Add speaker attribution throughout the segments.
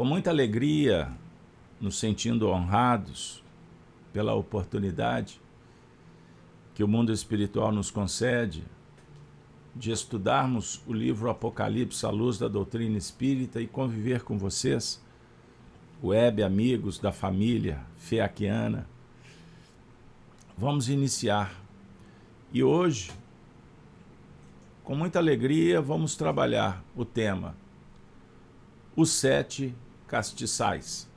Speaker 1: Com muita alegria, nos sentindo honrados pela oportunidade que o mundo espiritual nos concede de estudarmos o livro Apocalipse à luz da doutrina espírita e conviver com vocês, web amigos da família feaquiana. Vamos iniciar. E hoje, com muita alegria, vamos trabalhar o tema Os Sete Castiçais.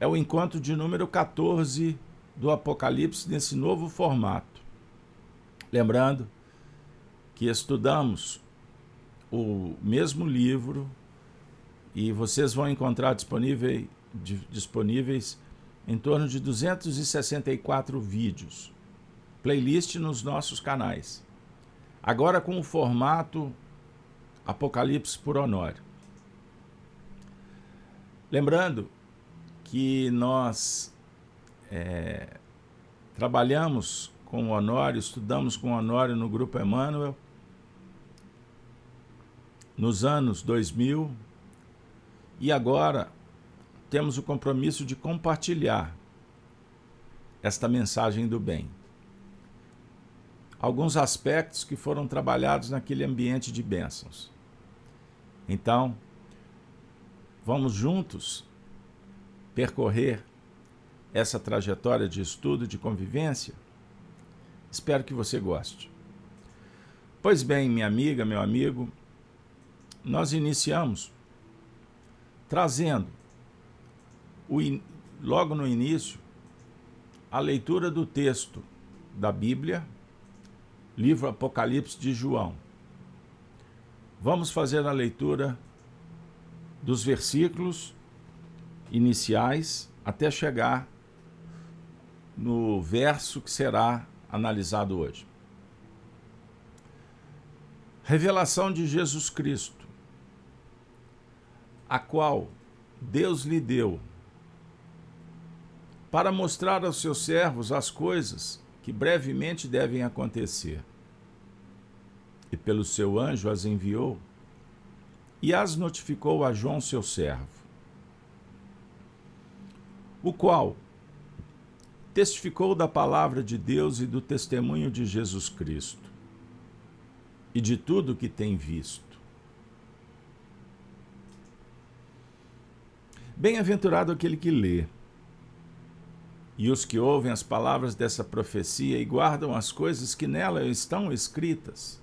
Speaker 1: É o encontro de número 14 do Apocalipse nesse novo formato. Lembrando que estudamos o mesmo livro e vocês vão encontrar disponível, disponíveis em torno de 264 vídeos, playlist nos nossos canais. Agora com o formato Apocalipse por Honório. Lembrando que nós é, trabalhamos com o Honório, estudamos com o Honório no Grupo Emmanuel nos anos 2000 e agora temos o compromisso de compartilhar esta mensagem do bem. Alguns aspectos que foram trabalhados naquele ambiente de bênçãos. Então, vamos juntos percorrer essa trajetória de estudo, de convivência. Espero que você goste. Pois bem, minha amiga, meu amigo, nós iniciamos trazendo o, logo no início a leitura do texto da Bíblia, livro Apocalipse de João. Vamos fazer a leitura dos versículos iniciais até chegar no verso que será analisado hoje. Revelação de Jesus Cristo a qual Deus lhe deu, para mostrar aos seus servos as coisas que brevemente devem acontecer. E pelo seu anjo as enviou e as notificou a João, seu servo, o qual testificou da palavra de Deus e do testemunho de Jesus Cristo e de tudo que tem visto Bem-aventurado aquele que lê, e os que ouvem as palavras dessa profecia e guardam as coisas que nela estão escritas,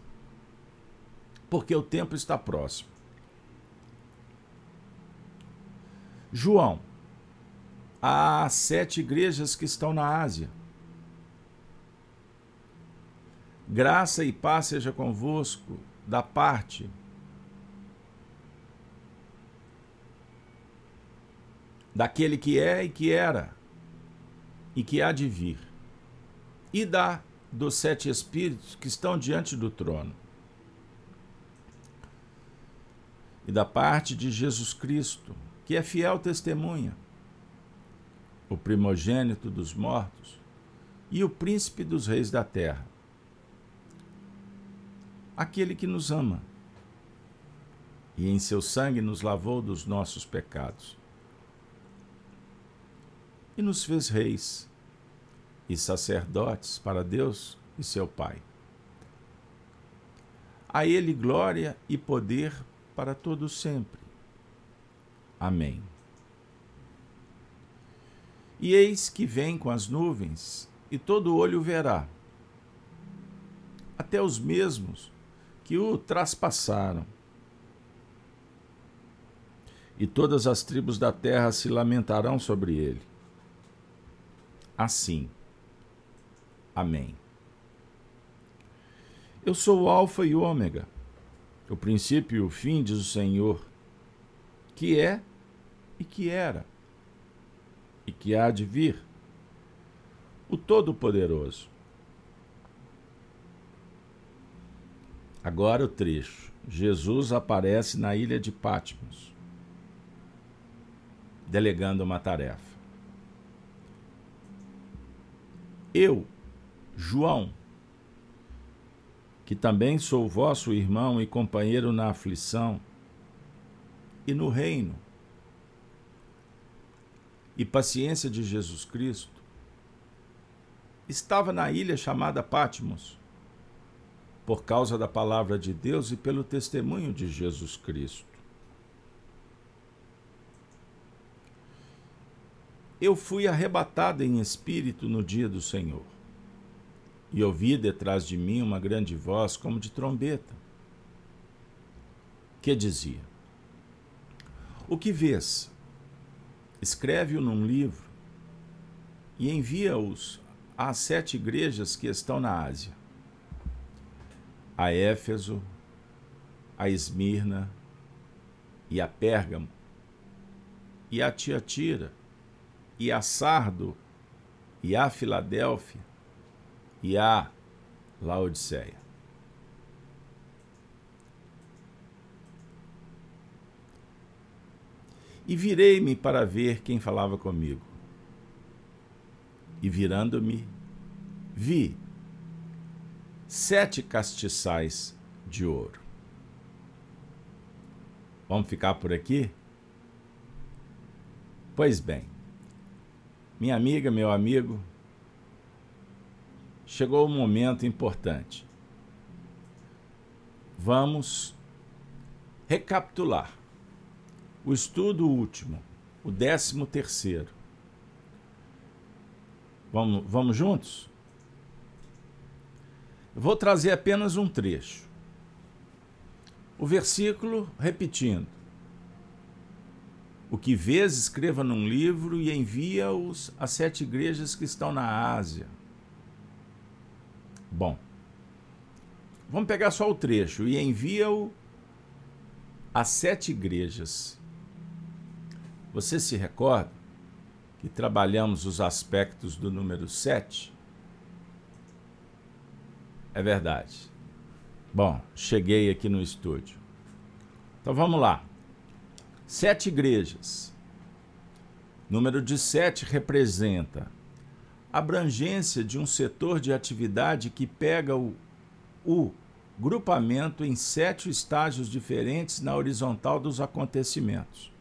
Speaker 1: porque o tempo está próximo. João, há sete igrejas que estão na Ásia. Graça e paz seja convosco da parte daquele que é e que era e que há de vir, e da dos sete espíritos que estão diante do trono, e da parte de Jesus Cristo, que é fiel testemunha, o primogênito dos mortos e o príncipe dos reis da terra, aquele que nos ama e em seu sangue nos lavou dos nossos pecados e nos fez reis e sacerdotes para Deus e seu Pai. A Ele glória e poder para todo sempre. Amém. E eis que vem com as nuvens, e todo olho verá, até os mesmos que o traspassaram. E todas as tribos da terra se lamentarão sobre ele assim. Amém. Eu sou o Alfa e o Ômega, o princípio e o fim, diz o Senhor, que é e que era e que há de vir, o Todo-Poderoso. Agora o trecho. Jesus aparece na ilha de Patmos, delegando uma tarefa. Eu, João, que também sou vosso irmão e companheiro na aflição e no reino e paciência de Jesus Cristo, estava na ilha chamada Patmos, por causa da palavra de Deus e pelo testemunho de Jesus Cristo. Eu fui arrebatado em espírito no dia do Senhor, e ouvi detrás de mim uma grande voz como de trombeta, que dizia: O que vês? Escreve-o num livro e envia-os às sete igrejas que estão na Ásia: a Éfeso, a Esmirna e a Pérgamo, e a Tiatira, e a Sardo, e a Filadélfia, e a Laodiceia. E virei-me para ver quem falava comigo. E virando-me, vi sete castiçais de ouro. Vamos ficar por aqui? Pois bem, minha amiga, meu amigo, chegou um momento importante. Vamos recapitular o estudo último, o décimo terceiro. Vamos, vamos juntos? Vou trazer apenas um trecho. O versículo repetindo. O que vês, escreva num livro e envia-os às sete igrejas que estão na Ásia. Bom, vamos pegar só o trecho. E envia-o às sete igrejas você se recorda que trabalhamos os aspectos do número 7? É verdade. Bom, cheguei aqui no estúdio. Então vamos lá. Sete igrejas. Número de sete representa abrangência de um setor de atividade que pega o, o grupamento em sete estágios diferentes na horizontal dos acontecimentos.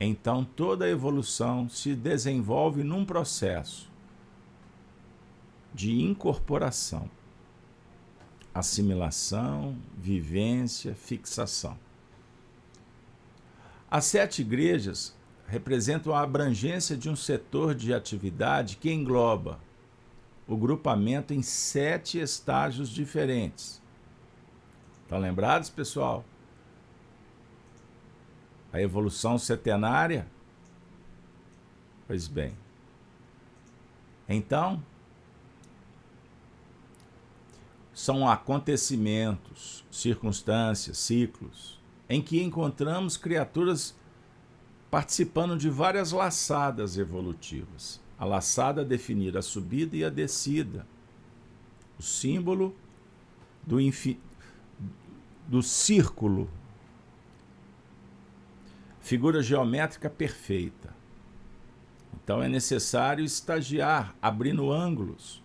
Speaker 1: Então toda evolução se desenvolve num processo de incorporação, assimilação, vivência, fixação. As sete igrejas representam a abrangência de um setor de atividade que engloba o grupamento em sete estágios diferentes. Estão lembrados, pessoal? A evolução setenária? Pois bem. Então, são acontecimentos, circunstâncias, ciclos, em que encontramos criaturas participando de várias laçadas evolutivas. A laçada definir a subida e a descida. O símbolo do, do círculo figura geométrica perfeita. Então é necessário estagiar, abrindo ângulos.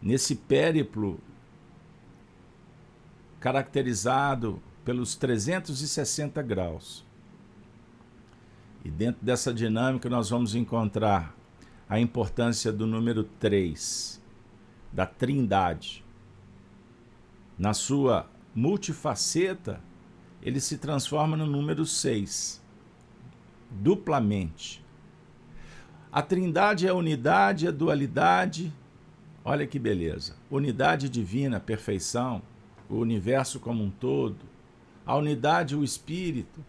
Speaker 1: Nesse périplo caracterizado pelos 360 graus. E dentro dessa dinâmica nós vamos encontrar a importância do número 3, da Trindade. Na sua multifaceta, ele se transforma no número 6, duplamente. A trindade é a unidade, a dualidade, olha que beleza. Unidade divina, perfeição, o universo como um todo. A unidade, o espírito.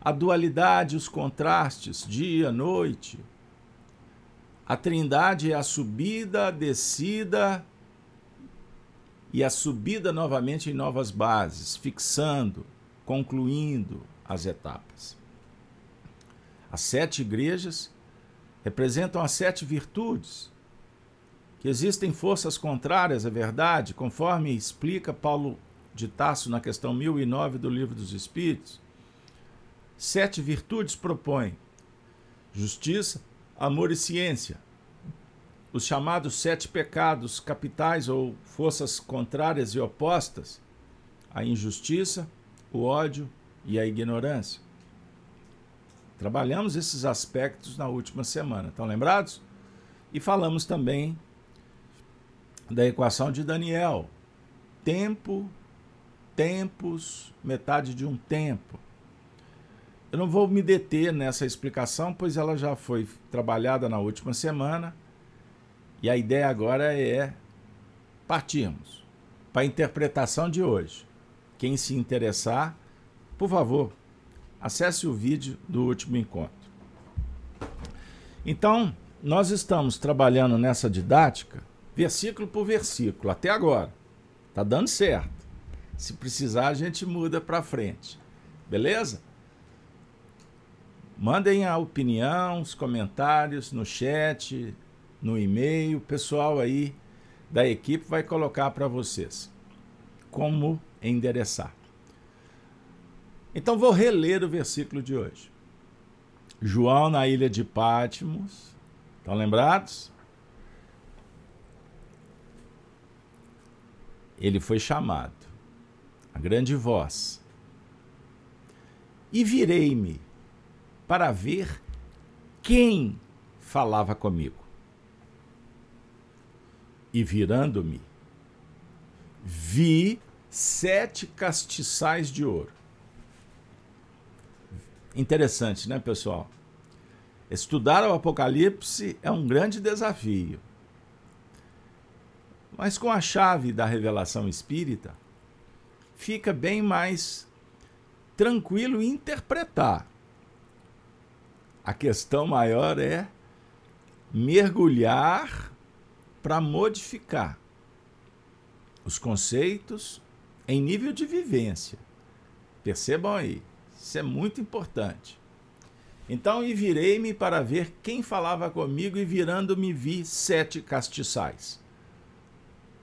Speaker 1: A dualidade, os contrastes, dia, noite. A trindade é a subida, a descida e a subida novamente em novas bases, fixando, concluindo as etapas. As sete igrejas representam as sete virtudes, que existem forças contrárias à verdade, conforme explica Paulo de Tasso na questão 1009 do Livro dos Espíritos. Sete virtudes propõem justiça, amor e ciência os chamados sete pecados capitais ou forças contrárias e opostas, a injustiça, o ódio e a ignorância. Trabalhamos esses aspectos na última semana, estão lembrados? E falamos também da equação de Daniel. Tempo, tempos, metade de um tempo. Eu não vou me deter nessa explicação, pois ela já foi trabalhada na última semana. E a ideia agora é partirmos para a interpretação de hoje. Quem se interessar, por favor, acesse o vídeo do último encontro. Então, nós estamos trabalhando nessa didática versículo por versículo até agora. Tá dando certo. Se precisar, a gente muda para frente. Beleza? Mandem a opinião, os comentários no chat, no e-mail. O pessoal aí da equipe vai colocar para vocês como endereçar. Então vou reler o versículo de hoje. João na ilha de Pátimos. Estão lembrados? Ele foi chamado, a grande voz. E virei-me para ver quem falava comigo. E virando-me, vi sete castiçais de ouro. Interessante, né, pessoal? Estudar o Apocalipse é um grande desafio. Mas com a chave da revelação espírita, fica bem mais tranquilo interpretar. A questão maior é mergulhar para modificar os conceitos em nível de vivência. Percebam aí, isso é muito importante. Então, e virei-me para ver quem falava comigo, e virando-me vi sete castiçais.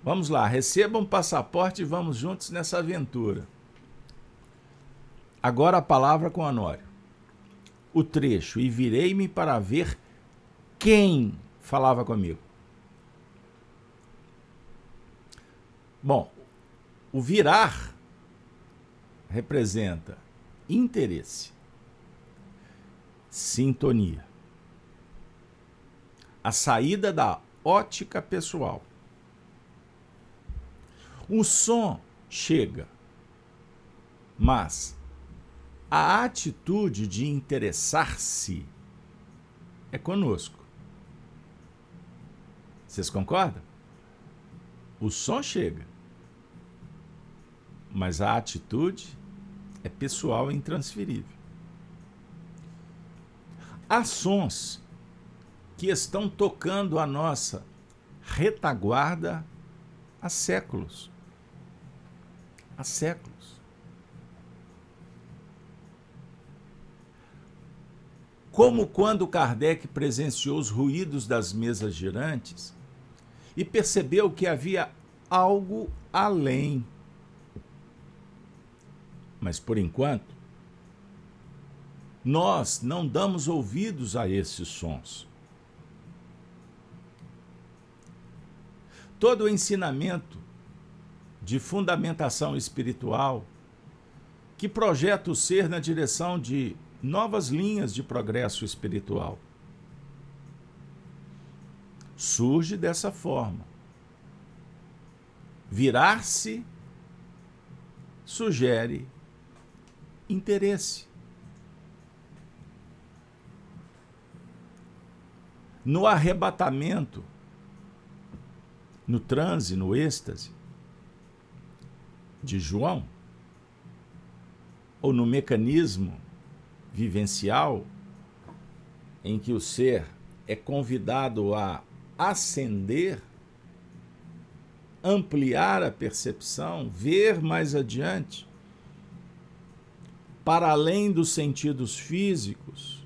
Speaker 1: Vamos lá, recebam um passaporte e vamos juntos nessa aventura. Agora a palavra com Honório. O trecho, e virei-me para ver quem falava comigo. Bom, o virar representa interesse, sintonia, a saída da ótica pessoal. O som chega, mas a atitude de interessar-se é conosco. Vocês concordam? O som chega, mas a atitude é pessoal e intransferível. Há sons que estão tocando a nossa retaguarda há séculos. Há séculos. Como quando Kardec presenciou os ruídos das mesas girantes e percebeu que havia algo além mas por enquanto, nós não damos ouvidos a esses sons. Todo o ensinamento de fundamentação espiritual que projeta o ser na direção de novas linhas de progresso espiritual surge dessa forma. Virar-se sugere interesse. No arrebatamento, no transe, no êxtase de João, ou no mecanismo vivencial em que o ser é convidado a ascender, ampliar a percepção, ver mais adiante, para além dos sentidos físicos,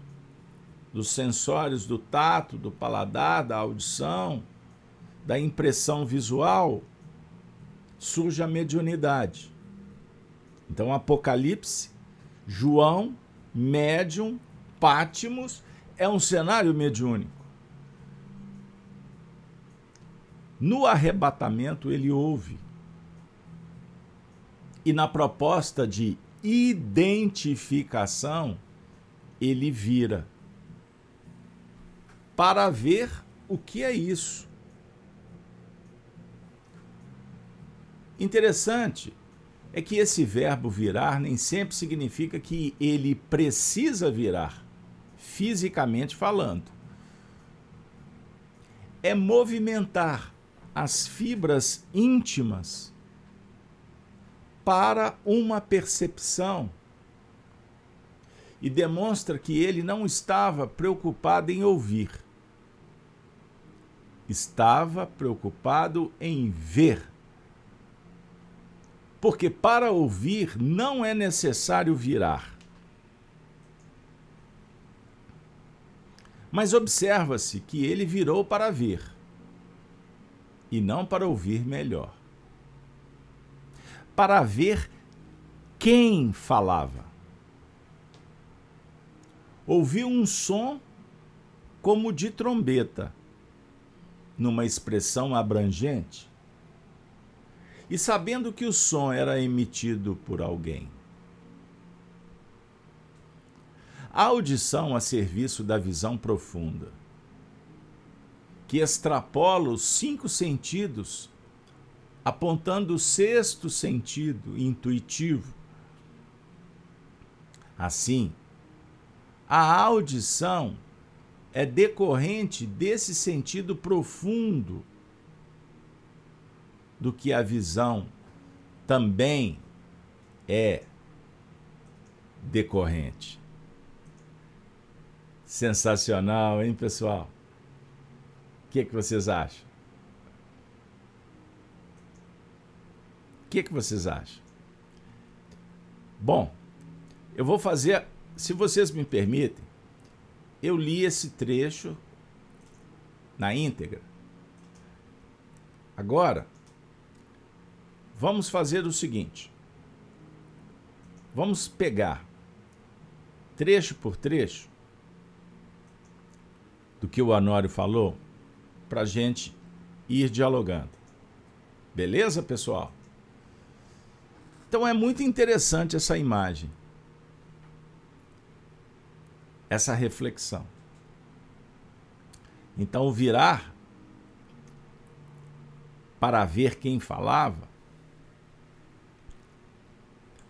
Speaker 1: dos sensórios do tato, do paladar, da audição, da impressão visual, surge a mediunidade. Então, Apocalipse, João, médium, Pátimos, é um cenário mediúnico. No arrebatamento, ele ouve. E na proposta de identificação, ele vira para ver o que é isso. Interessante é que esse verbo virar nem sempre significa que ele precisa virar, fisicamente falando. É movimentar as fibras íntimas para uma percepção e demonstra que ele não estava preocupado em ouvir, estava preocupado em ver. Porque para ouvir não é necessário virar. Mas observa-se que ele virou para ver e não para ouvir melhor. Para ver quem falava. Ouviu um som como de trombeta, numa expressão abrangente, e sabendo que o som era emitido por alguém. A audição a serviço da visão profunda, que extrapola os cinco sentidos, apontando o sexto sentido intuitivo. Assim, a audição é decorrente desse sentido profundo do que a visão também é decorrente. Sensacional, hein, pessoal? O que, é que vocês acham? Que, que vocês acham? Bom, eu vou fazer se vocês me permitem, eu li esse trecho na íntegra. Agora, vamos fazer o seguinte: vamos pegar trecho por trecho do que o Anório falou para gente ir dialogando. Beleza, pessoal? Então é muito interessante essa imagem essa reflexão. Então, virar para ver quem falava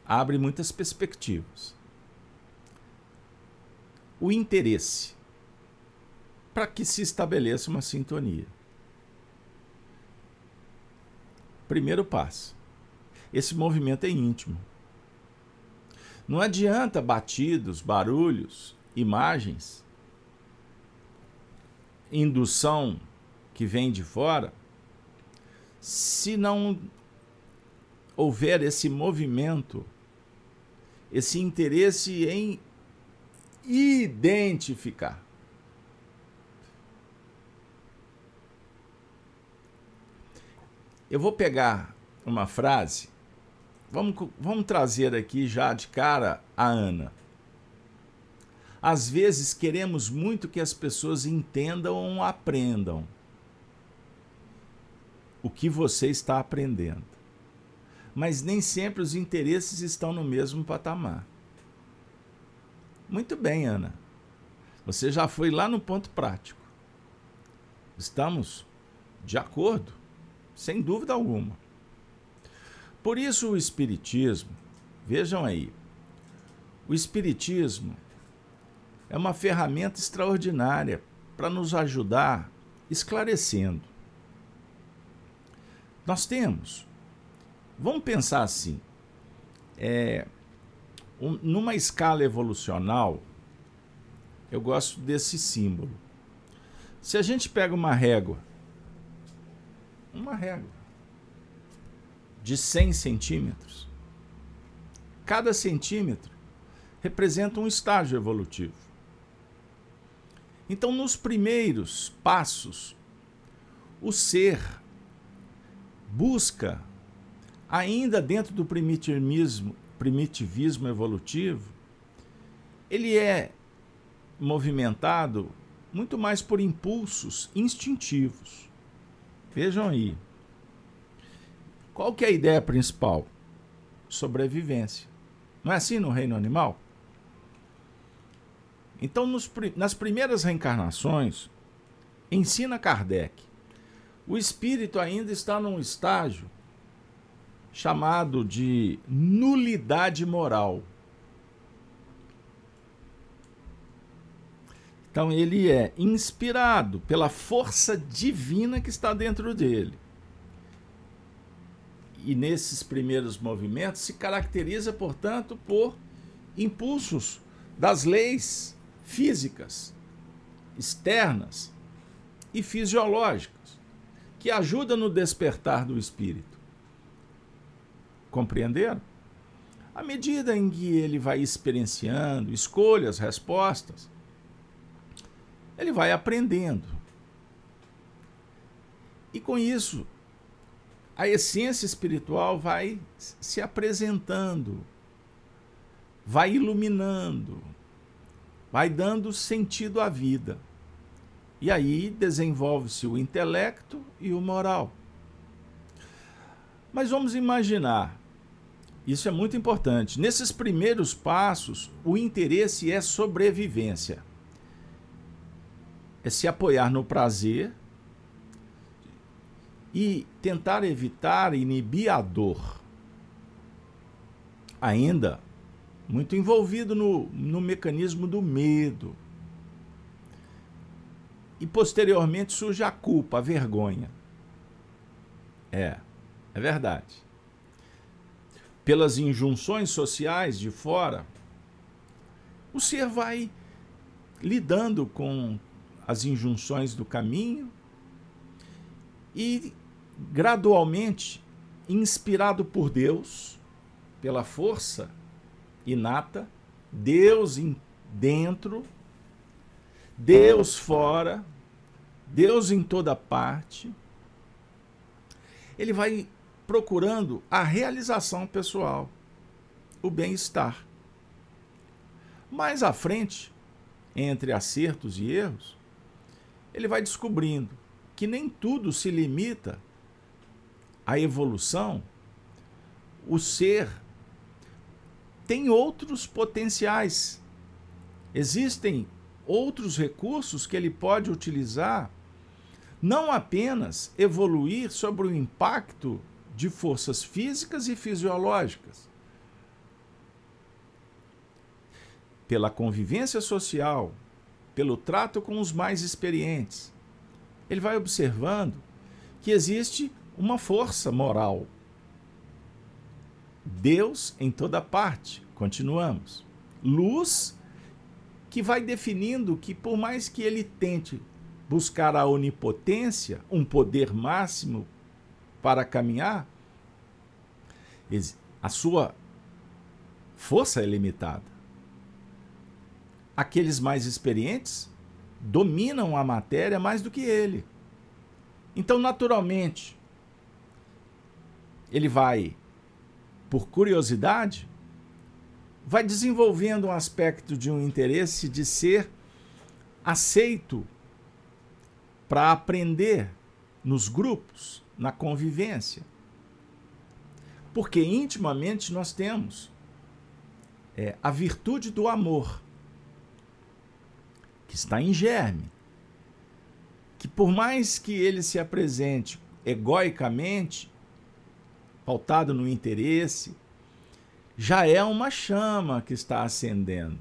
Speaker 1: abre muitas perspectivas. O interesse para que se estabeleça uma sintonia. Primeiro passo. Esse movimento é íntimo. Não adianta batidos, barulhos, imagens, indução que vem de fora, se não houver esse movimento, esse interesse em identificar. Eu vou pegar uma frase, vamos, vamos trazer aqui já de cara a Ana. Às vezes queremos muito que as pessoas entendam ou aprendam o que você está aprendendo. Mas nem sempre os interesses estão no mesmo patamar. Muito bem, Ana. Você já foi lá no ponto prático. Estamos de acordo, sem dúvida alguma. Por isso, o Espiritismo, vejam aí, o Espiritismo é uma ferramenta extraordinária para nos ajudar esclarecendo. Nós temos, vamos pensar assim, é, um, numa escala evolucional, eu gosto desse símbolo. Se a gente pega uma régua, uma régua de 100 centímetros, cada centímetro representa um estágio evolutivo. Então, nos primeiros passos, o ser busca, ainda dentro do primitivismo, primitivismo evolutivo, ele é movimentado muito mais por impulsos instintivos. Vejam aí. Qual que é a ideia principal? Sobrevivência. Não é assim no reino animal? Então, nos, nas primeiras reencarnações, ensina Kardec, o espírito ainda está num estágio chamado de nulidade moral. Então ele é inspirado pela força divina que está dentro dele. E nesses primeiros movimentos se caracteriza, portanto, por impulsos das leis físicas, externas e fisiológicas, que ajudam no despertar do espírito. Compreenderam? À medida em que ele vai experienciando, escolha as respostas, ele vai aprendendo. E com isso, a essência espiritual vai se apresentando, vai iluminando, vai dando sentido à vida. E aí desenvolve-se o intelecto e o moral. Mas vamos imaginar, isso é muito importante. Nesses primeiros passos, o interesse é sobrevivência é se apoiar no prazer e tentar evitar inibir a dor. Ainda muito envolvido no, no mecanismo do medo. E posteriormente surge a culpa, a vergonha. É, é verdade. Pelas injunções sociais de fora, o ser vai lidando com as injunções do caminho e gradualmente, inspirado por Deus, pela força inata, Deus dentro, Deus fora, Deus em toda parte, ele vai procurando a realização pessoal, o bem-estar. Mais à frente, entre acertos e erros, ele vai descobrindo que nem tudo se limita à evolução. O ser tem outros potenciais. Existem outros recursos que ele pode utilizar, não apenas evoluir sobre o impacto de forças físicas e fisiológicas. Pela convivência social, pelo trato com os mais experientes. Ele vai observando que existe uma força moral. Deus em toda parte, continuamos. Luz que vai definindo que, por mais que ele tente buscar a onipotência, um poder máximo para caminhar, a sua força é limitada aqueles mais experientes dominam a matéria mais do que ele. Então, naturalmente, ele vai, por curiosidade, vai desenvolvendo um aspecto de um interesse de ser aceito para aprender nos grupos, na convivência. Porque intimamente nós temos é, a virtude do amor que está em germe, que por mais que ele se apresente egoicamente, pautado no interesse, já é uma chama que está acendendo.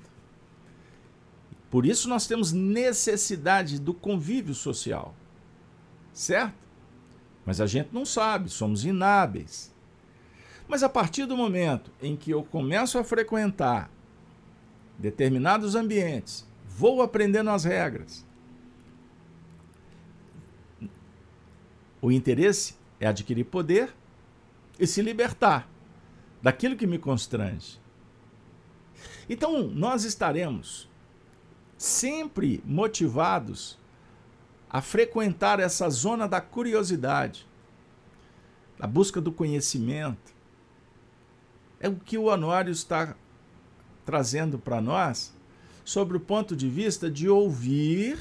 Speaker 1: Por isso nós temos necessidade do convívio social, certo? Mas a gente não sabe, somos inábeis. Mas a partir do momento em que eu começo a frequentar determinados ambientes Vou aprendendo as regras. O interesse é adquirir poder e se libertar daquilo que me constrange. Então, nós estaremos sempre motivados a frequentar essa zona da curiosidade, da busca do conhecimento. É o que o Honório está trazendo para nós sobre o ponto de vista de ouvir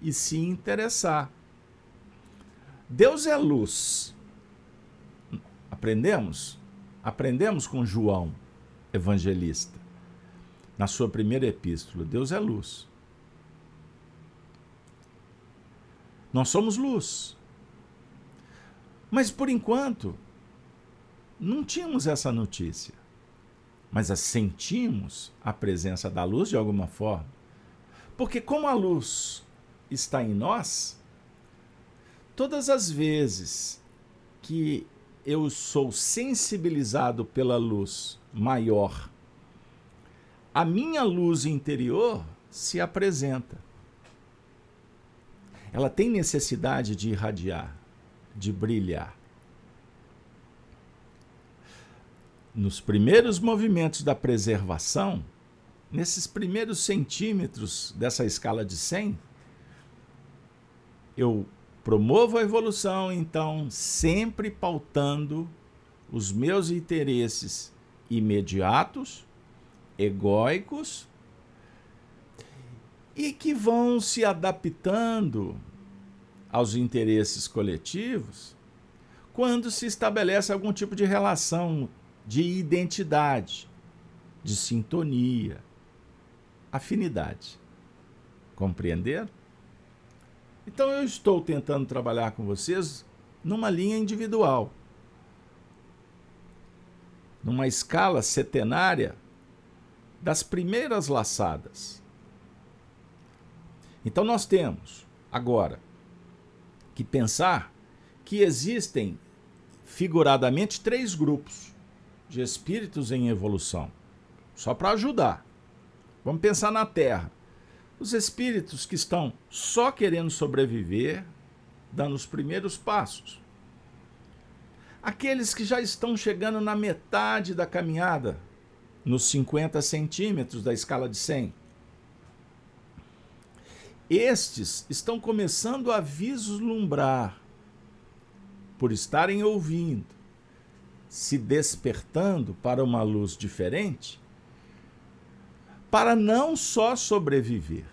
Speaker 1: e se interessar. Deus é luz. Aprendemos? Aprendemos com João, evangelista. na sua primeira epístola. Deus é luz. Nós somos luz. Mas por enquanto, não tínhamos essa notícia. Mas sentimos a presença da luz de alguma forma. Porque, como a luz está em nós, todas as vezes que eu sou sensibilizado pela luz maior, a minha luz interior se apresenta. Ela tem necessidade de irradiar, de brilhar. Nos primeiros movimentos da preservação, nesses primeiros centímetros dessa escala de 100, eu promovo a evolução, então, sempre pautando os meus interesses imediatos, egóicos, e que vão se adaptando aos interesses coletivos quando se estabelece algum tipo de relação de identidade, de sintonia, afinidade. Compreenderam? Então eu estou tentando trabalhar com vocês numa linha individual. Numa escala setenária das primeiras laçadas. Então nós temos agora que pensar que existem figuradamente três grupos de espíritos em evolução. Só para ajudar. Vamos pensar na Terra. Os espíritos que estão só querendo sobreviver, dando os primeiros passos. Aqueles que já estão chegando na metade da caminhada, nos 50 centímetros da escala de 100. Estes estão começando a vislumbrar, por estarem ouvindo, se despertando para uma luz diferente, para não só sobreviver,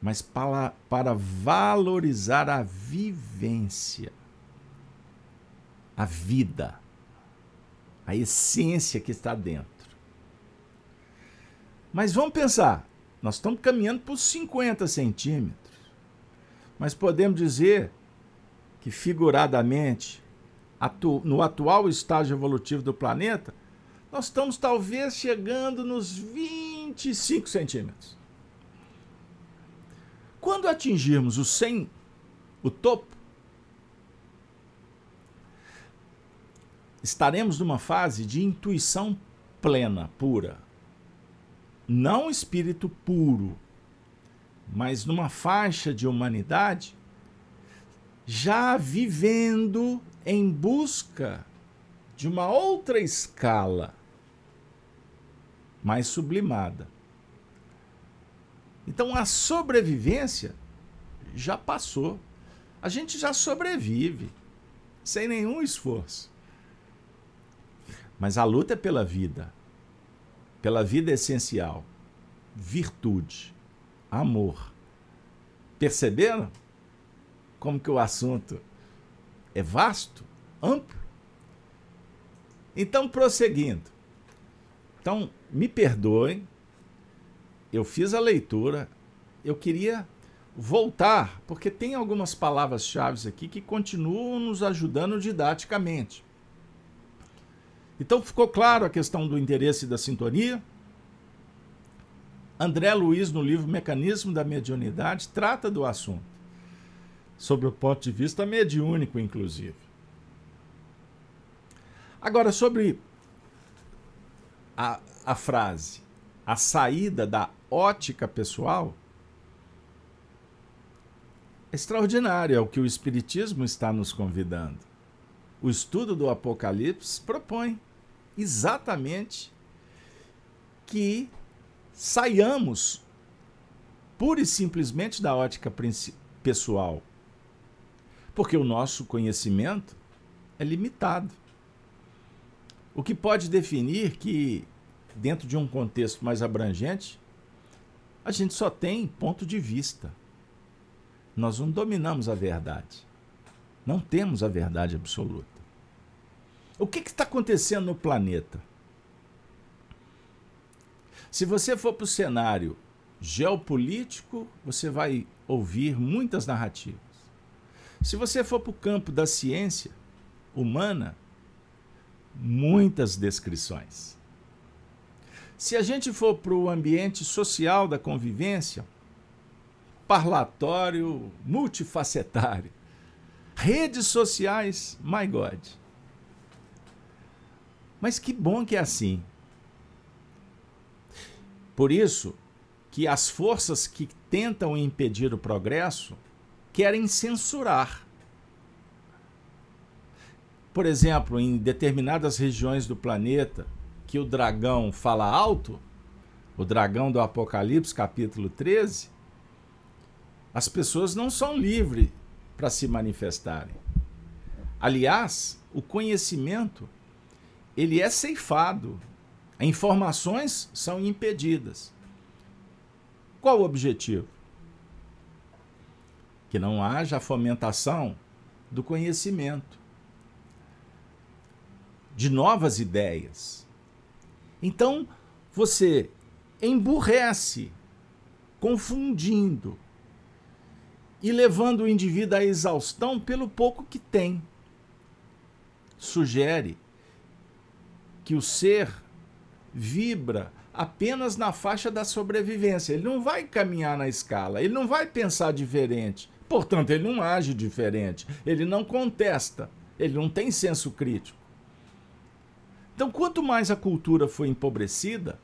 Speaker 1: mas para, para valorizar a vivência, a vida, a essência que está dentro. Mas vamos pensar, nós estamos caminhando por 50 centímetros, mas podemos dizer que, figuradamente, atu no atual estágio evolutivo do planeta, nós estamos talvez chegando nos 25 centímetros. Quando atingirmos o 100, o topo, estaremos numa fase de intuição plena, pura. Não espírito puro, mas numa faixa de humanidade já vivendo em busca de uma outra escala mais sublimada. Então a sobrevivência já passou. A gente já sobrevive sem nenhum esforço. Mas a luta é pela vida, pela vida essencial, virtude, amor. Perceberam como que o assunto é vasto, amplo? Então, prosseguindo. Então, me perdoem, eu fiz a leitura, eu queria voltar, porque tem algumas palavras-chave aqui que continuam nos ajudando didaticamente. Então ficou claro a questão do interesse e da sintonia. André Luiz, no livro Mecanismo da Mediunidade, trata do assunto, sobre o ponto de vista mediúnico, inclusive. Agora, sobre a, a frase, a saída da ótica pessoal, é extraordinário, é o que o Espiritismo está nos convidando. O estudo do Apocalipse propõe exatamente que saiamos pura e simplesmente da ótica pessoal. Porque o nosso conhecimento é limitado. O que pode definir que, dentro de um contexto mais abrangente, a gente só tem ponto de vista. Nós não dominamos a verdade. Não temos a verdade absoluta. O que está acontecendo no planeta? Se você for para o cenário geopolítico, você vai ouvir muitas narrativas. Se você for para o campo da ciência humana, muitas descrições. Se a gente for para o ambiente social da convivência, parlatório multifacetário, redes sociais, my God. Mas que bom que é assim. Por isso que as forças que tentam impedir o progresso querem censurar. Por exemplo, em determinadas regiões do planeta que o dragão fala alto, o dragão do Apocalipse, capítulo 13, as pessoas não são livres para se manifestarem. Aliás, o conhecimento ele é ceifado. Informações são impedidas. Qual o objetivo? Que não haja fomentação do conhecimento, de novas ideias. Então, você emburrece, confundindo e levando o indivíduo à exaustão pelo pouco que tem. Sugere que o ser vibra apenas na faixa da sobrevivência. Ele não vai caminhar na escala, ele não vai pensar diferente. Portanto, ele não age diferente, ele não contesta, ele não tem senso crítico. Então, quanto mais a cultura foi empobrecida,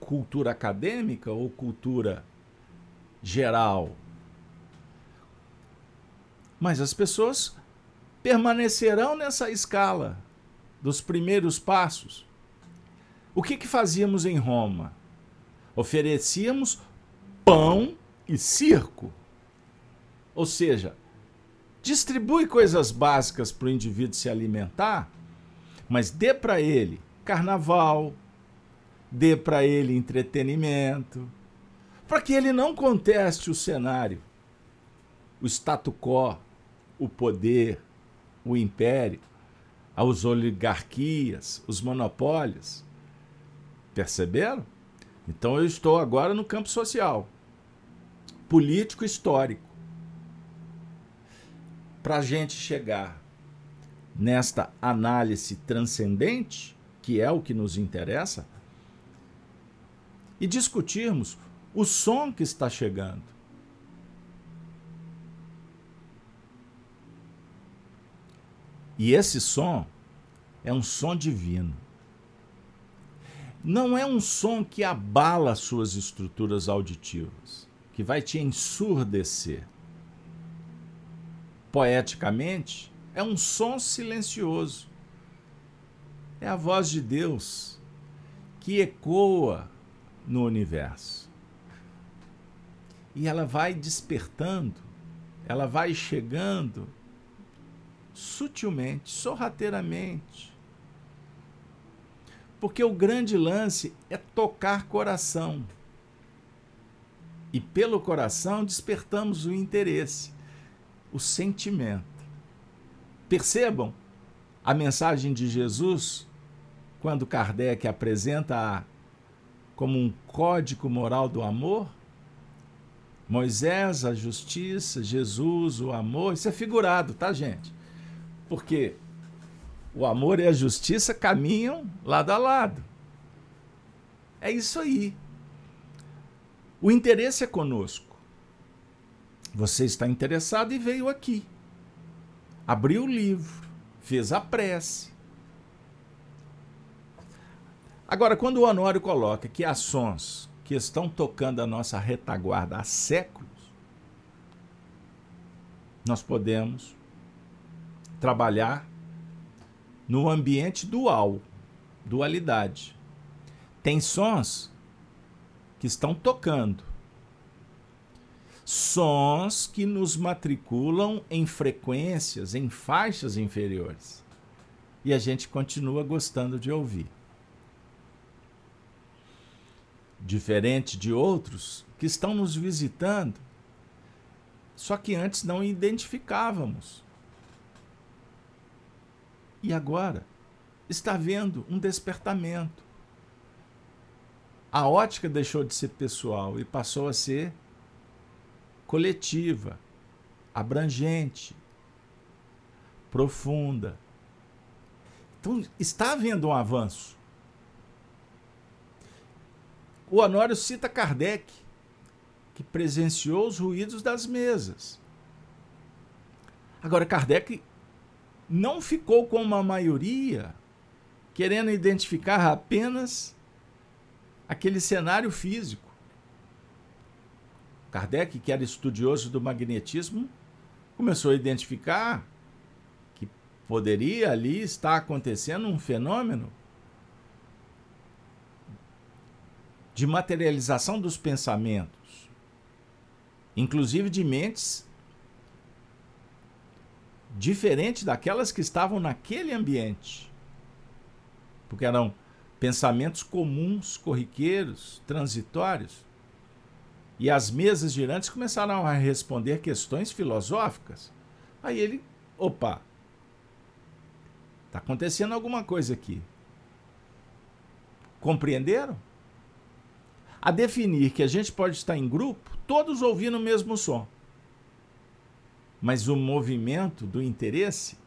Speaker 1: cultura acadêmica ou cultura geral, mas as pessoas permanecerão nessa escala dos primeiros passos. O que, que fazíamos em Roma? Oferecíamos pão e circo. Ou seja, distribui coisas básicas para o indivíduo se alimentar, mas dê para ele carnaval, dê para ele entretenimento, para que ele não conteste o cenário, o status quo, o poder, o império, as oligarquias, os monopólios. Perceberam? Então eu estou agora no campo social, político histórico. Para a gente chegar nesta análise transcendente, que é o que nos interessa, e discutirmos o som que está chegando. E esse som é um som divino. Não é um som que abala suas estruturas auditivas, que vai te ensurdecer. Poeticamente, é um som silencioso. É a voz de Deus que ecoa no universo. E ela vai despertando, ela vai chegando sutilmente, sorrateiramente. Porque o grande lance é tocar coração. E pelo coração despertamos o interesse, o sentimento. Percebam a mensagem de Jesus quando Kardec apresenta como um código moral do amor? Moisés, a justiça, Jesus, o amor, isso é figurado, tá, gente? Porque o amor e a justiça caminham lado a lado. É isso aí. O interesse é conosco. Você está interessado e veio aqui. Abriu o livro, fez a prece. Agora, quando o Honório coloca que as sons que estão tocando a nossa retaguarda há séculos, nós podemos trabalhar no ambiente dual, dualidade. Tem sons que estão tocando. Sons que nos matriculam em frequências, em faixas inferiores. E a gente continua gostando de ouvir. Diferente de outros que estão nos visitando, só que antes não identificávamos. E agora está havendo um despertamento. a ótica deixou de ser pessoal e passou a ser coletiva, abrangente, profunda. Então, está havendo um avanço. O Honório cita Kardec, que presenciou os ruídos das mesas. Agora, Kardec não ficou com uma maioria querendo identificar apenas aquele cenário físico. Kardec, que era estudioso do magnetismo, começou a identificar que poderia ali estar acontecendo um fenômeno de materialização dos pensamentos, inclusive de mentes diferentes daquelas que estavam naquele ambiente. Porque eram pensamentos comuns, corriqueiros, transitórios. E as mesas girantes começaram a responder questões filosóficas. Aí ele, opa, está acontecendo alguma coisa aqui. Compreenderam? A definir que a gente pode estar em grupo, todos ouvindo o mesmo som. Mas o movimento do interesse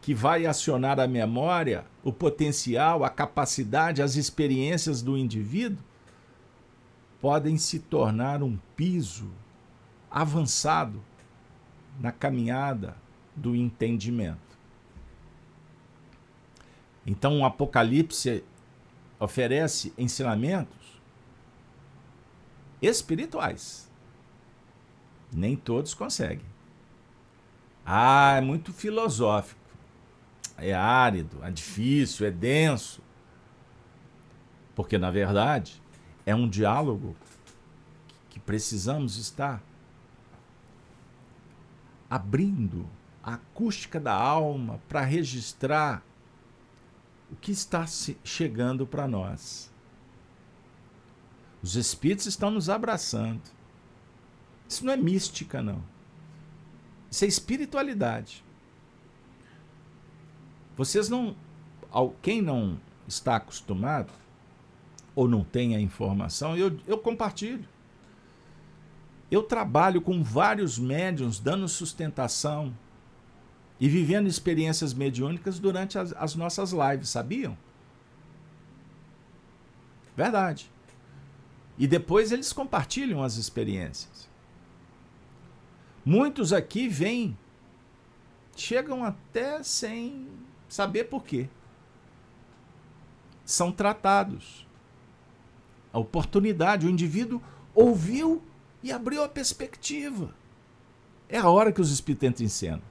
Speaker 1: que vai acionar a memória, o potencial, a capacidade, as experiências do indivíduo, podem se tornar um piso avançado na caminhada do entendimento. Então, o Apocalipse oferece ensinamentos espirituais. Nem todos conseguem. Ah, é muito filosófico é árido, é difícil, é denso. Porque, na verdade, é um diálogo que precisamos estar abrindo a acústica da alma para registrar o que está chegando para nós. Os espíritos estão nos abraçando. Isso não é mística, não. Isso é espiritualidade. Vocês não. Quem não está acostumado ou não tem a informação, eu, eu compartilho. Eu trabalho com vários médiums dando sustentação e vivendo experiências mediúnicas durante as, as nossas lives, sabiam? Verdade. E depois eles compartilham as experiências. Muitos aqui vêm, chegam até sem saber por quê. São tratados. A oportunidade, o indivíduo ouviu e abriu a perspectiva. É a hora que os espíritos cena.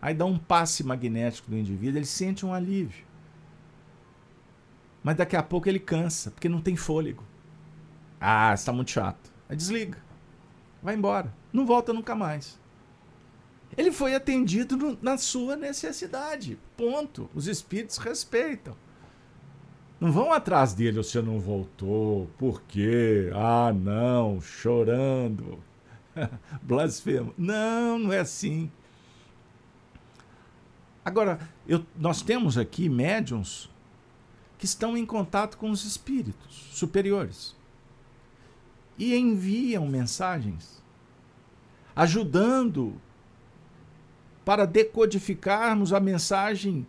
Speaker 1: Aí dá um passe magnético do indivíduo, ele sente um alívio. Mas daqui a pouco ele cansa, porque não tem fôlego. Ah, está muito chato. Aí desliga. Vai embora. Não volta nunca mais. Ele foi atendido no, na sua necessidade. Ponto. Os espíritos respeitam. Não vão atrás dele, você não voltou, por quê? Ah, não, chorando, blasfemo. Não, não é assim. Agora, eu, nós temos aqui médiums que estão em contato com os espíritos superiores e enviam mensagens ajudando para decodificarmos a mensagem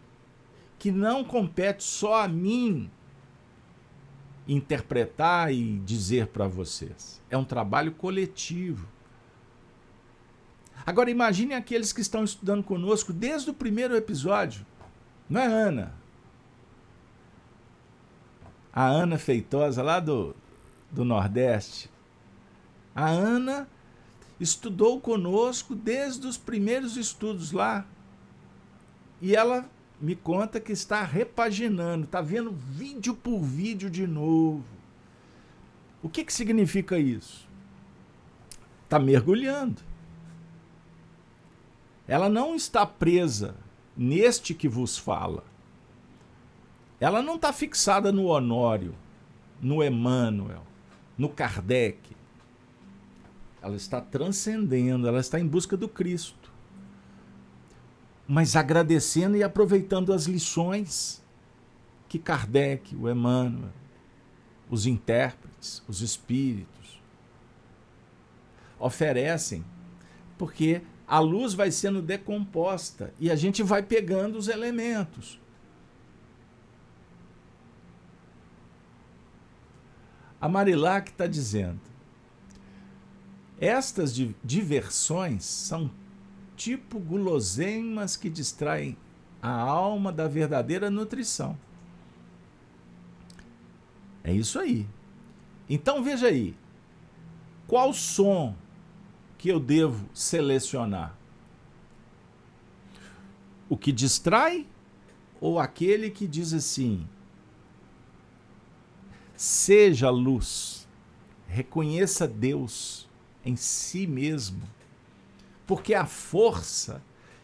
Speaker 1: que não compete só a mim interpretar e dizer para vocês. É um trabalho coletivo. Agora imagine aqueles que estão estudando conosco desde o primeiro episódio. Não é Ana? A Ana Feitosa, lá do, do Nordeste. A Ana estudou conosco desde os primeiros estudos lá. E ela me conta que está repaginando, está vendo vídeo por vídeo de novo. O que, que significa isso? Está mergulhando. Ela não está presa neste que vos fala. Ela não está fixada no Honório, no Emmanuel, no Kardec. Ela está transcendendo, ela está em busca do Cristo. Mas agradecendo e aproveitando as lições que Kardec, o Emmanuel, os intérpretes, os espíritos, oferecem, porque a luz vai sendo decomposta e a gente vai pegando os elementos. A Marilac está dizendo: estas diversões são tipo guloseimas que distraem a alma da verdadeira nutrição. É isso aí. Então veja aí. Qual som que eu devo selecionar? O que distrai ou aquele que diz assim: seja luz, reconheça Deus em si mesmo, porque a força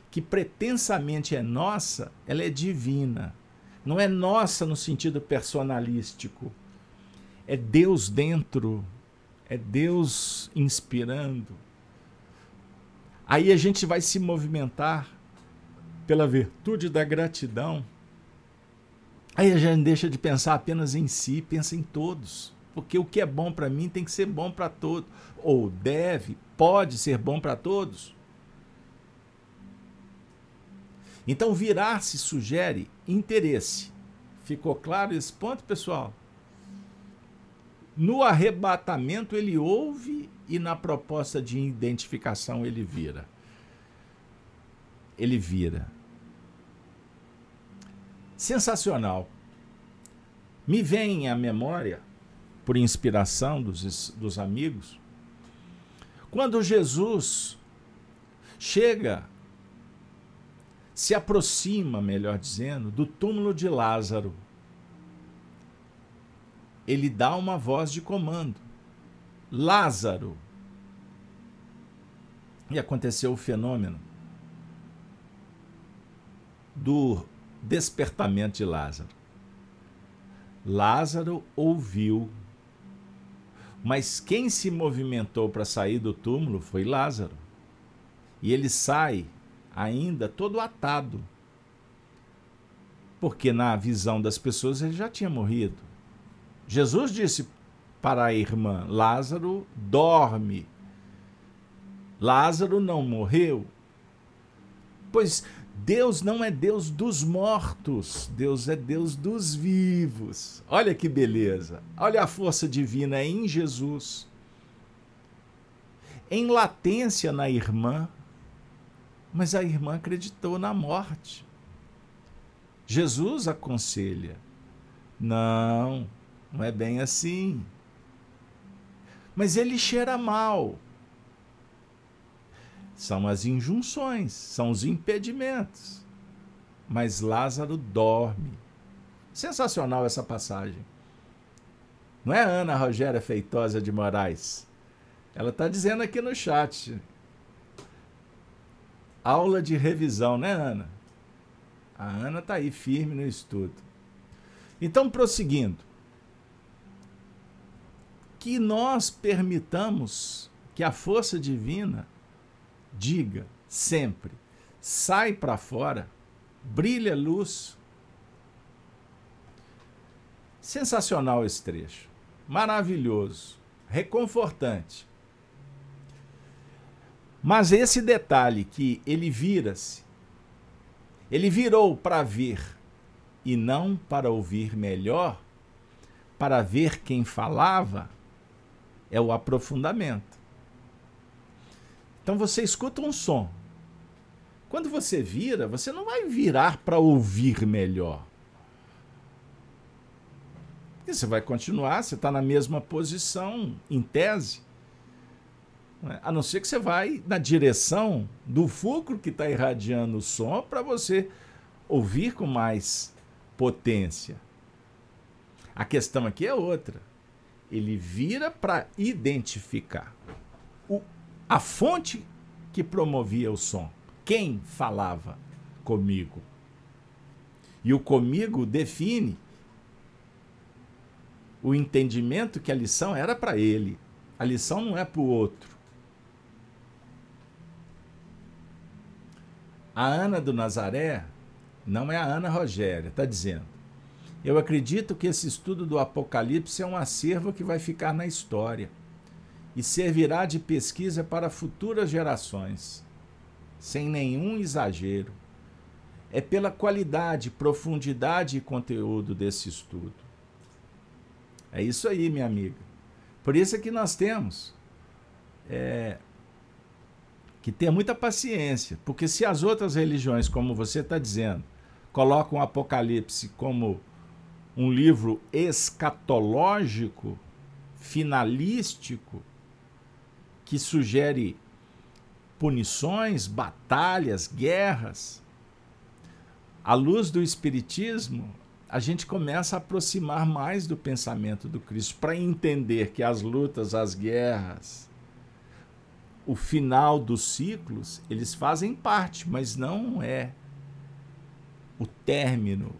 Speaker 1: que pretensamente é nossa, ela é divina. Não é nossa no sentido personalístico. É Deus dentro, é Deus inspirando. Aí a gente vai se movimentar pela virtude da gratidão. Aí a gente deixa de pensar apenas em si, pensa em todos. Porque o que é bom para mim tem que ser bom para todos. Ou deve, pode ser bom para todos. Então, virar-se sugere interesse. Ficou claro esse ponto, pessoal? No arrebatamento, ele ouve e na proposta de identificação, ele vira. Ele vira. Sensacional. Me vem à memória, por inspiração dos, dos amigos, quando Jesus chega se aproxima, melhor dizendo, do túmulo de Lázaro. Ele dá uma voz de comando: Lázaro. E aconteceu o fenômeno do despertamento de Lázaro. Lázaro ouviu, mas quem se movimentou para sair do túmulo foi Lázaro. E ele sai ainda todo atado. Porque na visão das pessoas ele já tinha morrido. Jesus disse para a irmã: Lázaro dorme. Lázaro não morreu. Pois Deus não é Deus dos mortos, Deus é Deus dos vivos. Olha que beleza. Olha a força divina em Jesus. Em latência na irmã, mas a irmã acreditou na morte. Jesus aconselha: não, não é bem assim. Mas ele cheira mal. São as injunções, são os impedimentos. Mas Lázaro dorme. Sensacional essa passagem. Não é Ana Rogéria Feitosa de Moraes? Ela está dizendo aqui no chat aula de revisão, né, Ana? A Ana está aí firme no estudo. Então, prosseguindo, que nós permitamos que a força divina diga sempre: sai para fora, brilha luz. Sensacional esse trecho, maravilhoso, reconfortante. Mas esse detalhe que ele vira-se, ele virou para ver e não para ouvir melhor, para ver quem falava, é o aprofundamento. Então você escuta um som. Quando você vira, você não vai virar para ouvir melhor. E você vai continuar, você está na mesma posição, em tese. Né? A não ser que você vai na direção do fulcro que está irradiando o som para você ouvir com mais potência. A questão aqui é outra. Ele vira para identificar o, a fonte que promovia o som. Quem falava comigo? E o comigo define o entendimento que a lição era para ele. A lição não é para o outro. A Ana do Nazaré não é a Ana Rogéria, está dizendo. Eu acredito que esse estudo do Apocalipse é um acervo que vai ficar na história e servirá de pesquisa para futuras gerações, sem nenhum exagero. É pela qualidade, profundidade e conteúdo desse estudo. É isso aí, minha amiga. Por isso é que nós temos é, que ter muita paciência, porque se as outras religiões, como você está dizendo, colocam o Apocalipse como um livro escatológico, finalístico, que sugere punições, batalhas, guerras. À luz do Espiritismo, a gente começa a aproximar mais do pensamento do Cristo para entender que as lutas, as guerras, o final dos ciclos, eles fazem parte, mas não é o término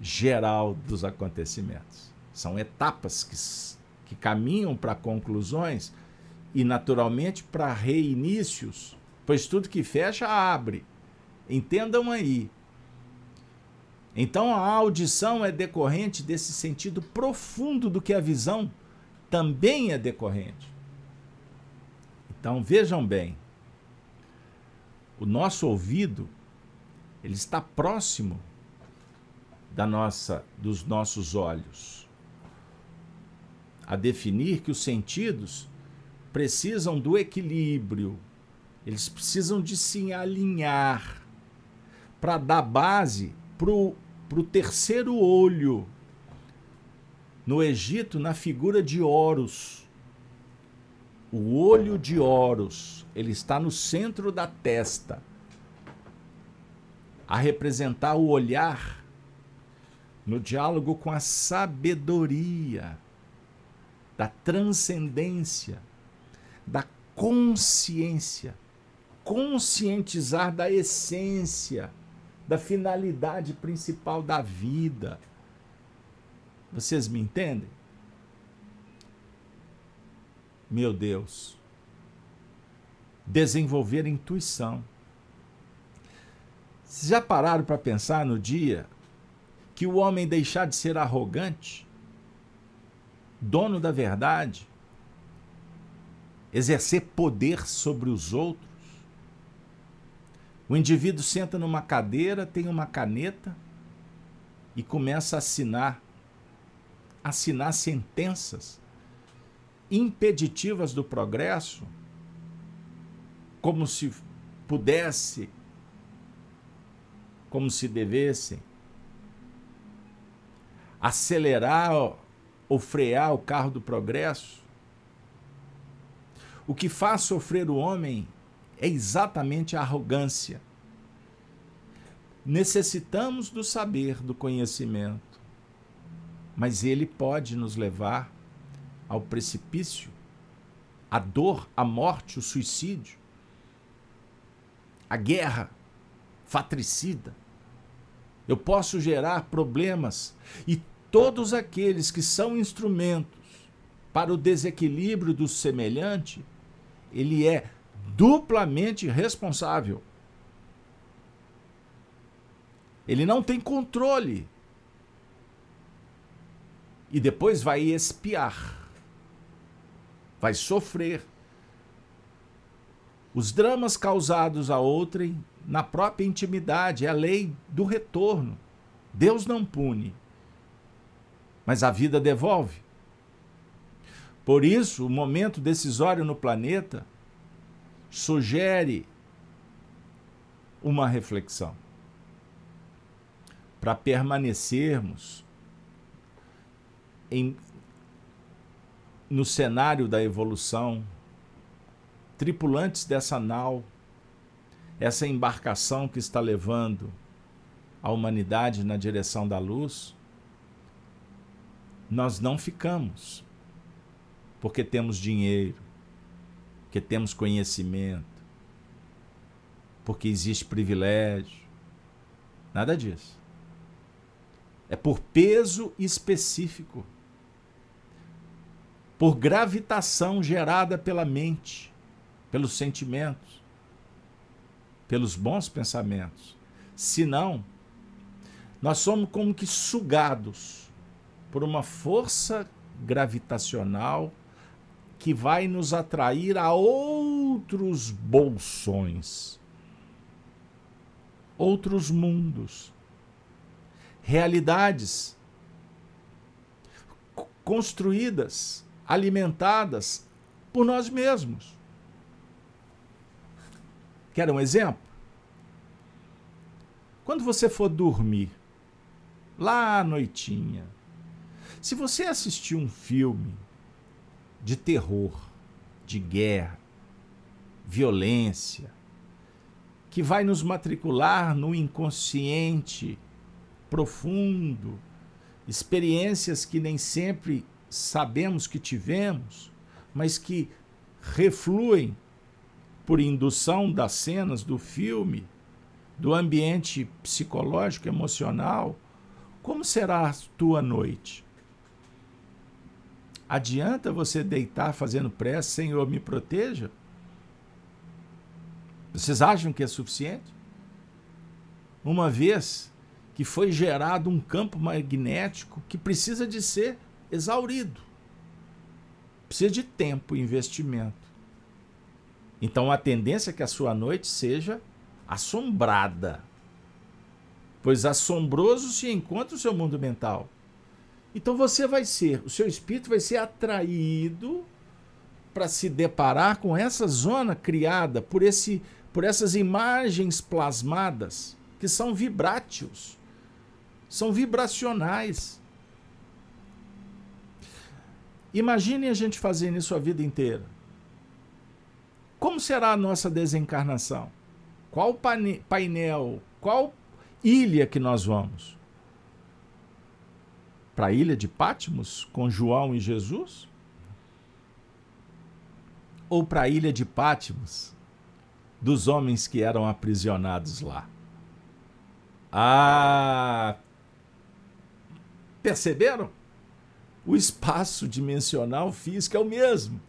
Speaker 1: geral dos acontecimentos. São etapas que, que caminham para conclusões e, naturalmente, para reinícios, pois tudo que fecha abre. Entendam aí. Então a audição é decorrente desse sentido profundo do que a visão também é decorrente. Então vejam bem, o nosso ouvido ele está próximo da nossa dos nossos olhos. A definir que os sentidos precisam do equilíbrio, eles precisam de se alinhar para dar base para o terceiro olho. No Egito, na figura de Horus. O olho de Horus, ele está no centro da testa, a representar o olhar no diálogo com a sabedoria, da transcendência, da consciência, conscientizar da essência, da finalidade principal da vida. Vocês me entendem? Meu Deus, desenvolver intuição. Vocês já pararam para pensar no dia que o homem deixar de ser arrogante, dono da verdade, exercer poder sobre os outros? O indivíduo senta numa cadeira, tem uma caneta e começa a assinar, assinar sentenças impeditivas do progresso, como se pudesse, como se devesse acelerar ou frear o carro do progresso. O que faz sofrer o homem é exatamente a arrogância. Necessitamos do saber, do conhecimento, mas ele pode nos levar ao precipício, a dor, a morte, o suicídio, a guerra fatricida. Eu posso gerar problemas e todos aqueles que são instrumentos para o desequilíbrio do semelhante, ele é duplamente responsável. Ele não tem controle. E depois vai espiar vai sofrer. Os dramas causados a outrem na própria intimidade é a lei do retorno. Deus não pune, mas a vida devolve. Por isso, o momento decisório no planeta sugere uma reflexão para permanecermos em no cenário da evolução, tripulantes dessa nau, essa embarcação que está levando a humanidade na direção da luz, nós não ficamos porque temos dinheiro, porque temos conhecimento, porque existe privilégio. Nada disso. É por peso específico por gravitação gerada pela mente, pelos sentimentos, pelos bons pensamentos. Senão, Nós somos como que sugados por uma força gravitacional que vai nos atrair a outros bolsões, outros mundos, realidades construídas, alimentadas por nós mesmos. Quer um exemplo? Quando você for dormir, lá à noitinha, se você assistir um filme de terror, de guerra, violência, que vai nos matricular no inconsciente profundo, experiências que nem sempre sabemos que tivemos, mas que refluem por indução das cenas do filme, do ambiente psicológico, emocional, como será a tua noite? Adianta você deitar fazendo prece, Senhor, me proteja? Vocês acham que é suficiente? Uma vez que foi gerado um campo magnético que precisa de ser exaurido. Precisa de tempo e investimento. Então a tendência é que a sua noite seja assombrada. Pois assombroso se encontra o seu mundo mental. Então você vai ser, o seu espírito vai ser atraído para se deparar com essa zona criada por esse por essas imagens plasmadas que são vibrátios, são vibracionais. Imagine a gente fazendo isso a vida inteira. Como será a nossa desencarnação? Qual painel, qual ilha que nós vamos? para a ilha de Patmos com João e Jesus? Ou para a ilha de Patmos dos homens que eram aprisionados lá? Ah! Perceberam? O espaço dimensional físico é o mesmo.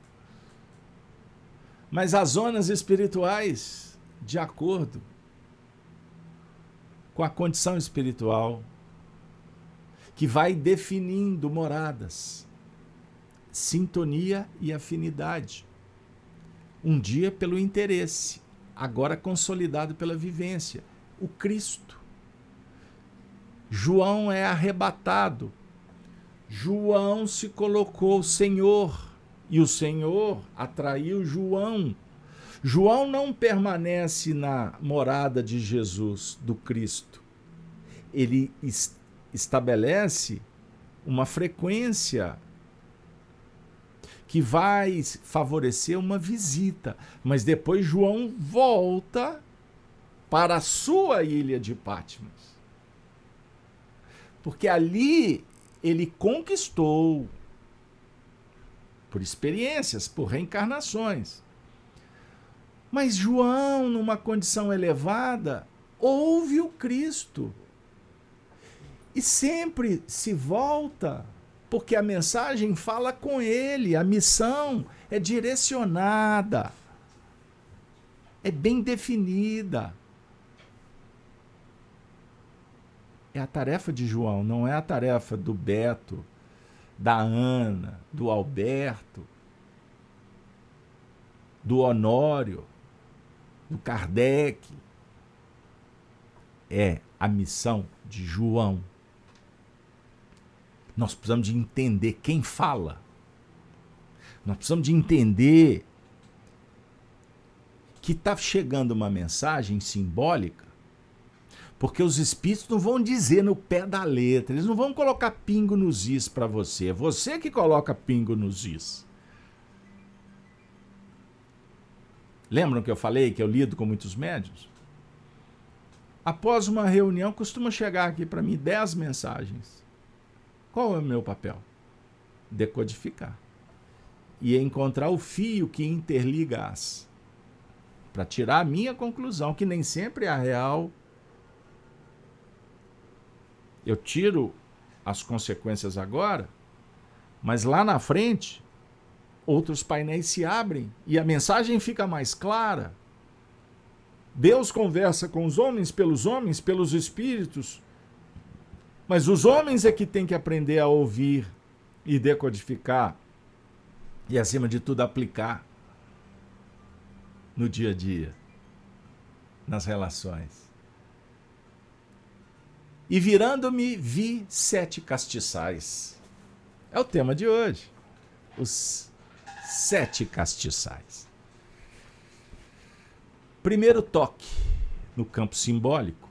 Speaker 1: Mas as zonas espirituais, de acordo com a condição espiritual que vai definindo moradas, sintonia e afinidade. Um dia pelo interesse, agora consolidado pela vivência, o Cristo. João é arrebatado. João se colocou Senhor e o Senhor atraiu João. João não permanece na morada de Jesus, do Cristo. Ele estabelece uma frequência que vai favorecer uma visita, mas depois João volta para a sua ilha de Patmos. Porque ali ele conquistou por experiências, por reencarnações. Mas João, numa condição elevada, ouve o Cristo e sempre se volta, porque a mensagem fala com ele, a missão é direcionada, é bem definida. É a tarefa de João, não é a tarefa do Beto, da Ana, do Alberto, do Honório, do Kardec. É a missão de João. Nós precisamos de entender quem fala. Nós precisamos de entender que está chegando uma mensagem simbólica, porque os espíritos não vão dizer no pé da letra, eles não vão colocar pingo nos is para você, é você que coloca pingo nos is. Lembram que eu falei que eu lido com muitos médios? Após uma reunião, costuma chegar aqui para mim 10 mensagens. Qual é o meu papel? Decodificar. E encontrar o fio que interliga as. Para tirar a minha conclusão, que nem sempre é a real. Eu tiro as consequências agora, mas lá na frente, outros painéis se abrem e a mensagem fica mais clara. Deus conversa com os homens pelos homens, pelos espíritos, Mas os homens é que têm que aprender a ouvir e decodificar e, acima de tudo, aplicar no dia a dia, nas relações. E virando-me, vi sete castiçais. É o tema de hoje. Os sete castiçais. Primeiro toque no campo simbólico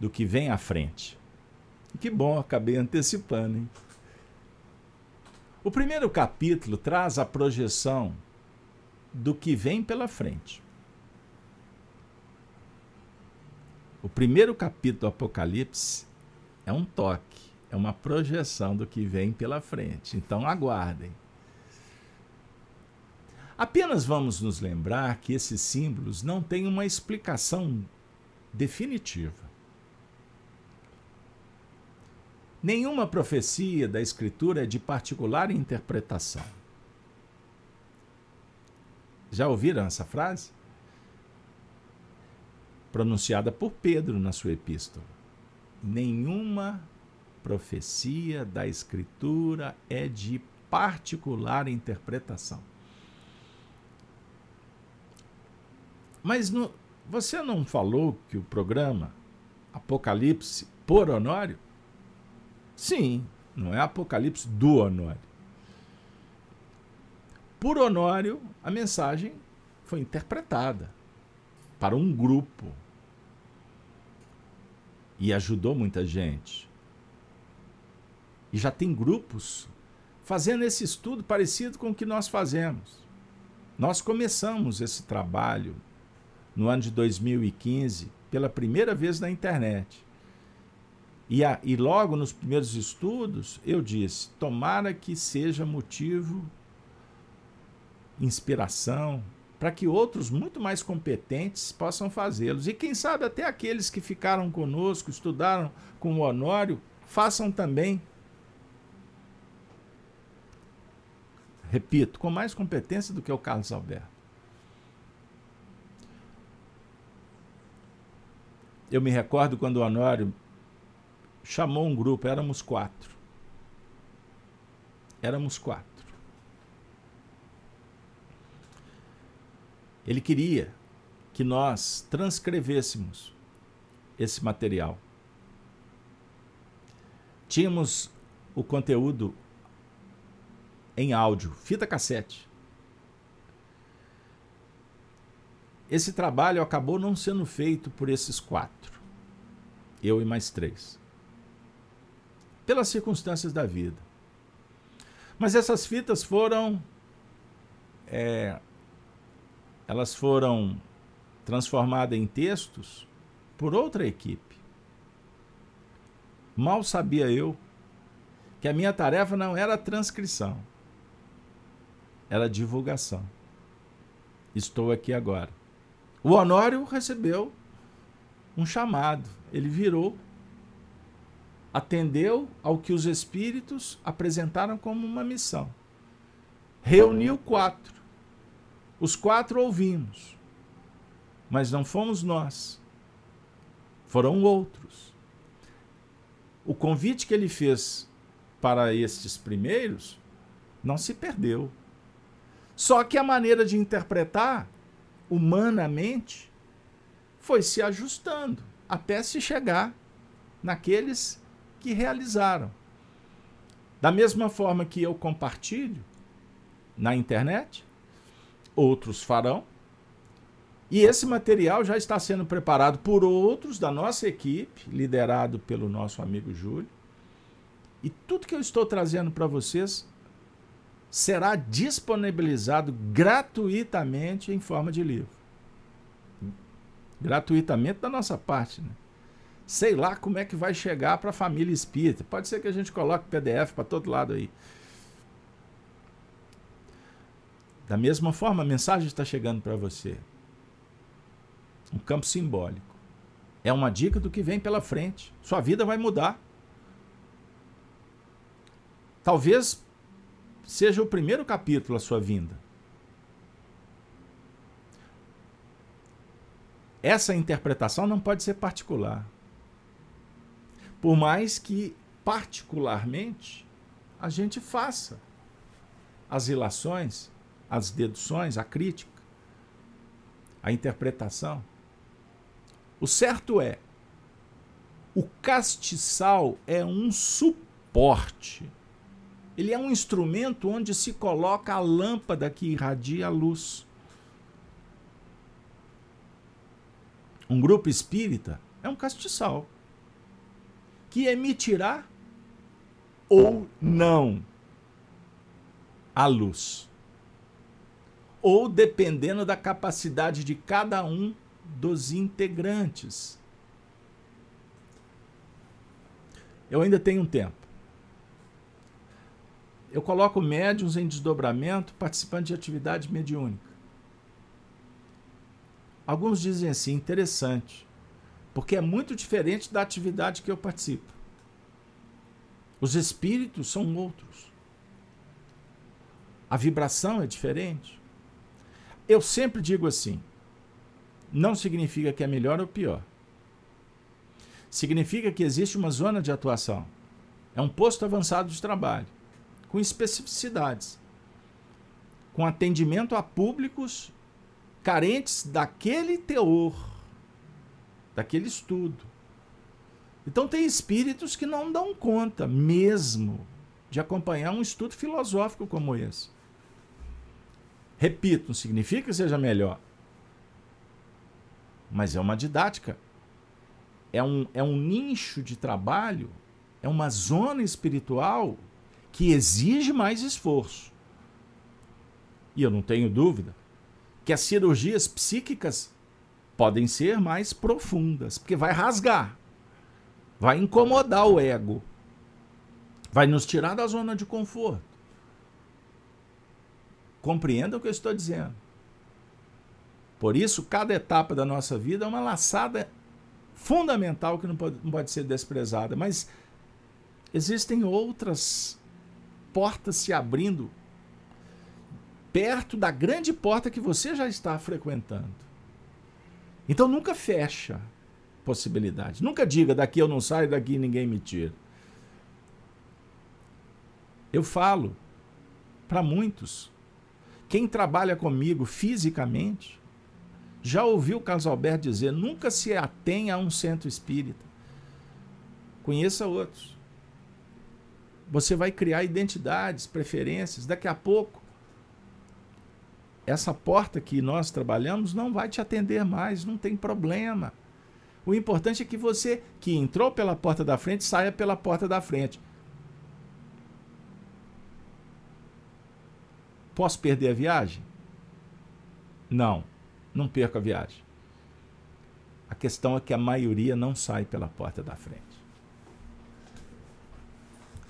Speaker 1: do que vem à frente. Que bom, acabei antecipando, hein? O primeiro capítulo traz a projeção do que vem pela frente. O primeiro capítulo do Apocalipse é um toque, é uma projeção do que vem pela frente. Então aguardem. Apenas vamos nos lembrar que esses símbolos não têm uma explicação definitiva. Nenhuma profecia da Escritura é de particular interpretação. Já ouviram essa frase? Pronunciada por Pedro na sua epístola. Nenhuma profecia da Escritura é de particular interpretação. Mas no, você não falou que o programa Apocalipse por Honório Sim, não é Apocalipse do Honório. Por Honório, a mensagem foi interpretada para um grupo e ajudou muita gente. E já tem grupos fazendo esse estudo parecido com o que nós fazemos. Nós começamos esse trabalho no ano de 2015 pela primeira vez na internet. E, a, e logo nos primeiros estudos eu disse: tomara que seja motivo, inspiração, para que outros muito mais competentes possam fazê-los. E quem sabe até aqueles que ficaram conosco, estudaram com o Honório, façam também. Repito, com mais competência do que o Carlos Alberto. Eu me recordo quando o Honório chamou um grupo, éramos quatro. Éramos quatro. Ele queria que nós transcrevêssemos esse material. Tínhamos o conteúdo em áudio, fita cassete. Esse trabalho acabou não sendo feito por esses quatro, eu e mais três pelas circunstâncias da vida. Mas essas fitas foram. É, elas foram transformadas em textos por outra equipe. Mal sabia eu que a minha tarefa não era transcrição, era divulgação. Estou aqui agora. O Honório recebeu um chamado, ele virou atendeu ao que os espíritos apresentaram como uma missão. Reuniu quatro. Os quatro ouvimos, mas não fomos nós, foram outros. O convite que ele fez para estes primeiros não se perdeu. Só que a maneira de interpretar, humanamente, foi se ajustando até se chegar naqueles que realizaram. Da mesma forma que eu compartilho na internet, outros farão. E esse material já está sendo preparado por outros da nossa equipe, liderado pelo nosso amigo Júlio. E tudo que eu estou trazendo para vocês será disponibilizado gratuitamente em forma de livro. Gratuitamente da nossa parte, né? sei lá como é que vai chegar para a família espírita. Pode ser que a gente coloque PDF para todo lado aí. Da mesma forma, a mensagem está chegando para você. Um campo simbólico. É uma dica do que vem pela frente. Sua vida vai mudar. Talvez seja o primeiro capítulo a sua vinda. Essa interpretação não pode ser particular. Por mais que, particularmente, a gente faça as ilações, as deduções, a crítica, a interpretação. O certo é, o castiçal é um suporte. Ele é um instrumento onde se coloca a lâmpada que irradia a luz. Um grupo espírita é um castiçal que emitirá ou não a luz. Ou dependendo da capacidade de cada um dos integrantes. Eu ainda tenho um tempo. Eu coloco médiums em desdobramento participando de atividade mediúnica. Alguns dizem assim, interessante, porque é muito diferente da atividade que eu participo. Os espíritos são outros. A vibração é diferente. Eu sempre digo assim: não significa que é melhor ou pior. Significa que existe uma zona de atuação. É um posto avançado de trabalho, com especificidades, com atendimento a públicos carentes daquele teor, daquele estudo. Então, tem espíritos que não dão conta mesmo de acompanhar um estudo filosófico como esse. Repito, não significa que seja melhor, mas é uma didática. É um, é um nicho de trabalho, é uma zona espiritual que exige mais esforço. E eu não tenho dúvida que as cirurgias psíquicas podem ser mais profundas, porque vai rasgar vai incomodar o ego, vai nos tirar da zona de conforto. Compreenda o que eu estou dizendo. Por isso, cada etapa da nossa vida é uma laçada fundamental que não pode, não pode ser desprezada. Mas existem outras portas se abrindo perto da grande porta que você já está frequentando. Então nunca fecha possibilidade. Nunca diga daqui eu não saio, daqui ninguém me tira. Eu falo para muitos. Quem trabalha comigo fisicamente já ouviu o Carlos Alberto dizer: nunca se atenha a um centro espírita. Conheça outros. Você vai criar identidades, preferências. Daqui a pouco, essa porta que nós trabalhamos não vai te atender mais, não tem problema. O importante é que você que entrou pela porta da frente saia pela porta da frente. Posso perder a viagem? Não, não perco a viagem. A questão é que a maioria não sai pela porta da frente.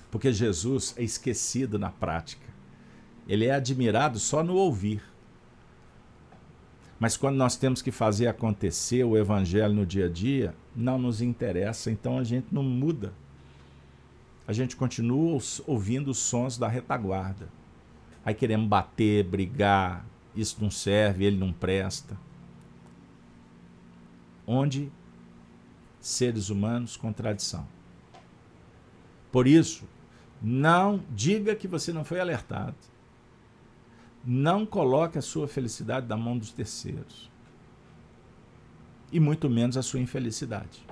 Speaker 1: Porque Jesus é esquecido na prática. Ele é admirado só no ouvir. Mas quando nós temos que fazer acontecer o evangelho no dia a dia, não nos interessa, então a gente não muda. A gente continua ouvindo os sons da retaguarda. Aí queremos bater, brigar, isso não serve, ele não presta. Onde seres humanos, contradição. Por isso, não diga que você não foi alertado. Não coloque a sua felicidade na mão dos terceiros. E muito menos a sua infelicidade.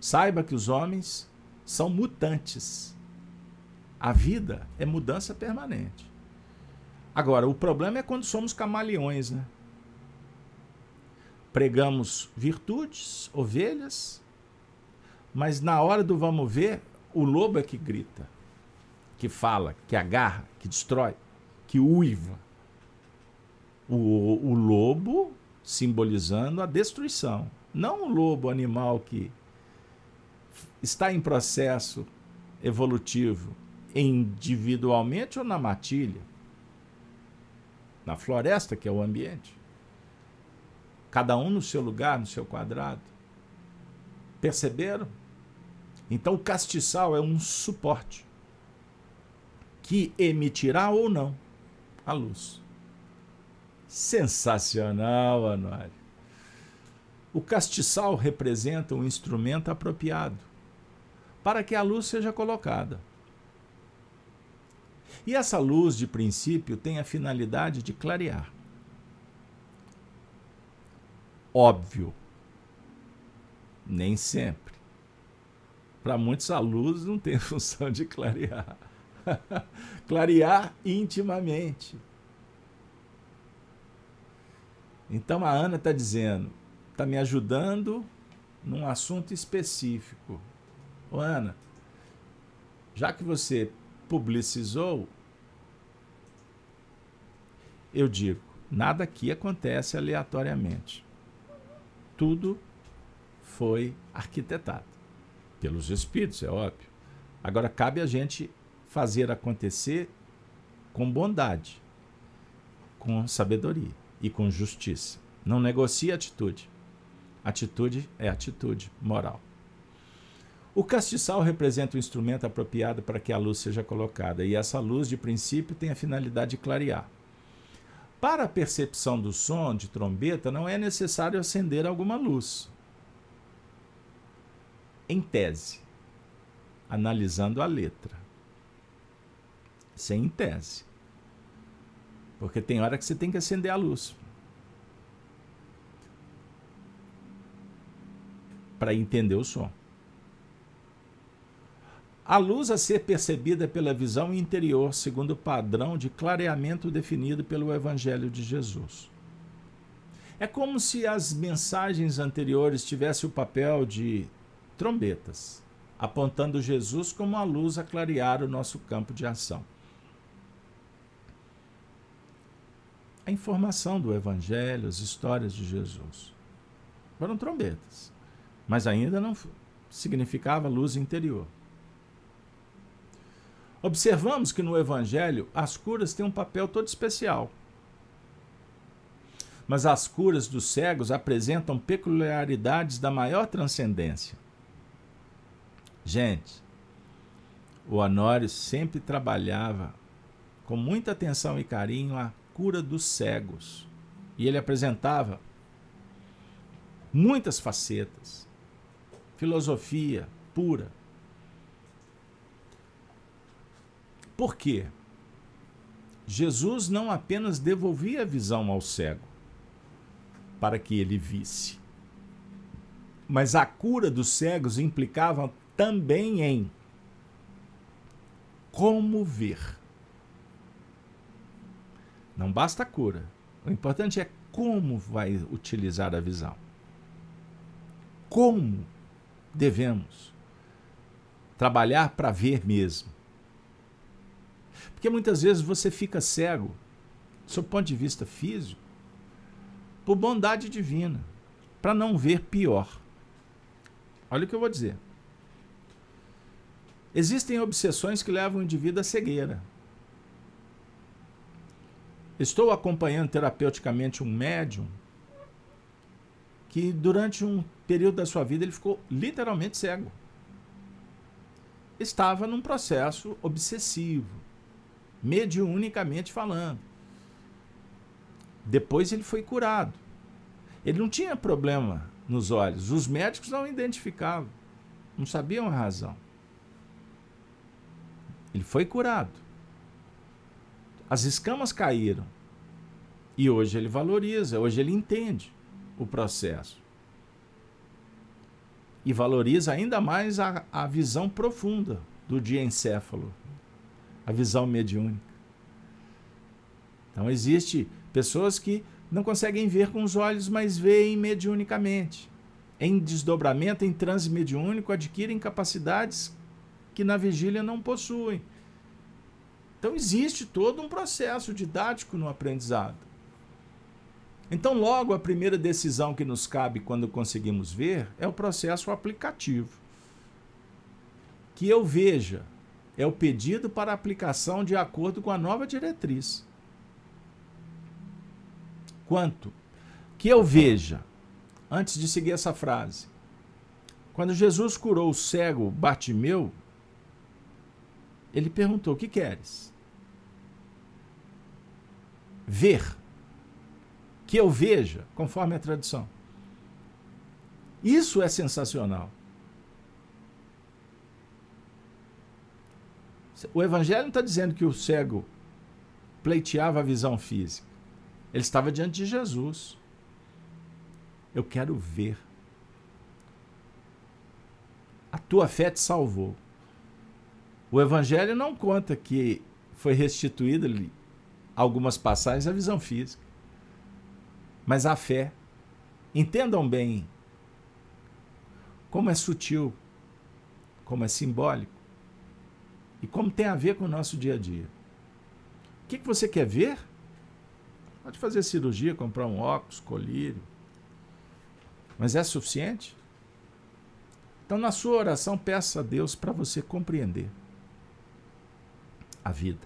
Speaker 1: Saiba que os homens são mutantes. A vida é mudança permanente. Agora, o problema é quando somos camaleões, né? Pregamos virtudes, ovelhas, mas na hora do vamos ver, o lobo é que grita, que fala, que agarra, que destrói que uiva. O, o lobo simbolizando a destruição. Não o lobo animal que está em processo evolutivo individualmente ou na matilha, na floresta, que é o ambiente. Cada um no seu lugar, no seu quadrado. Perceberam? Então o castiçal é um suporte que emitirá ou não a luz. Sensacional, Anuário. O castiçal representa um instrumento apropriado, para que a luz seja colocada. E essa luz, de princípio, tem a finalidade de clarear. Óbvio, nem sempre. Para muitos, a luz não tem função de clarear. clarear intimamente. Então a Ana está dizendo, está me ajudando num assunto específico. Ô Ana, já que você publicizou, eu digo, nada aqui acontece aleatoriamente. Tudo foi arquitetado pelos espíritos, é óbvio. Agora cabe a gente fazer acontecer com bondade, com sabedoria e com justiça. Não negocie atitude. Atitude é atitude moral. O castiçal representa o instrumento apropriado para que a luz seja colocada, e essa luz, de princípio, tem a finalidade de clarear. Para a percepção do som de trombeta, não é necessário acender alguma luz. Em tese, analisando a letra. Sem tese. Porque tem hora que você tem que acender a luz. Para entender o som. A luz a ser percebida pela visão interior, segundo o padrão de clareamento definido pelo Evangelho de Jesus. É como se as mensagens anteriores tivessem o papel de trombetas, apontando Jesus como a luz a clarear o nosso campo de ação. A informação do Evangelho, as histórias de Jesus, foram trombetas, mas ainda não significava luz interior. Observamos que no Evangelho as curas têm um papel todo especial. Mas as curas dos cegos apresentam peculiaridades da maior transcendência. Gente, o Honório sempre trabalhava com muita atenção e carinho a cura dos cegos. E ele apresentava muitas facetas, filosofia pura, Por quê? Jesus não apenas devolvia a visão ao cego para que ele visse, mas a cura dos cegos implicava também em como ver. Não basta a cura. O importante é como vai utilizar a visão. Como devemos trabalhar para ver mesmo. Porque muitas vezes você fica cego, do ponto de vista físico, por bondade divina, para não ver pior. Olha o que eu vou dizer. Existem obsessões que levam o indivíduo à cegueira. Estou acompanhando terapeuticamente um médium que durante um período da sua vida ele ficou literalmente cego. Estava num processo obsessivo mediunicamente falando. Depois ele foi curado. Ele não tinha problema nos olhos. Os médicos não identificavam, não sabiam a razão. Ele foi curado. As escamas caíram. E hoje ele valoriza, hoje ele entende o processo. E valoriza ainda mais a, a visão profunda do diencéfalo, a visão mediúnica. Então existe pessoas que não conseguem ver com os olhos, mas veem mediunicamente. Em desdobramento, em transe mediúnico, adquirem capacidades que na vigília não possuem. Então existe todo um processo didático no aprendizado. Então, logo, a primeira decisão que nos cabe quando conseguimos ver é o processo aplicativo. Que eu veja é o pedido para aplicação de acordo com a nova diretriz. Quanto? Que eu veja, antes de seguir essa frase, quando Jesus curou o cego Batimeu, ele perguntou: O que queres? Ver. Que eu veja, conforme a tradição. Isso é sensacional. O Evangelho não está dizendo que o cego pleiteava a visão física. Ele estava diante de Jesus. Eu quero ver. A tua fé te salvou. O Evangelho não conta que foi restituída algumas passagens a visão física. Mas a fé. Entendam bem como é sutil, como é simbólico e como tem a ver com o nosso dia a dia. O que, que você quer ver? Pode fazer cirurgia, comprar um óculos, colírio. Mas é suficiente? Então, na sua oração, peça a Deus para você compreender a vida,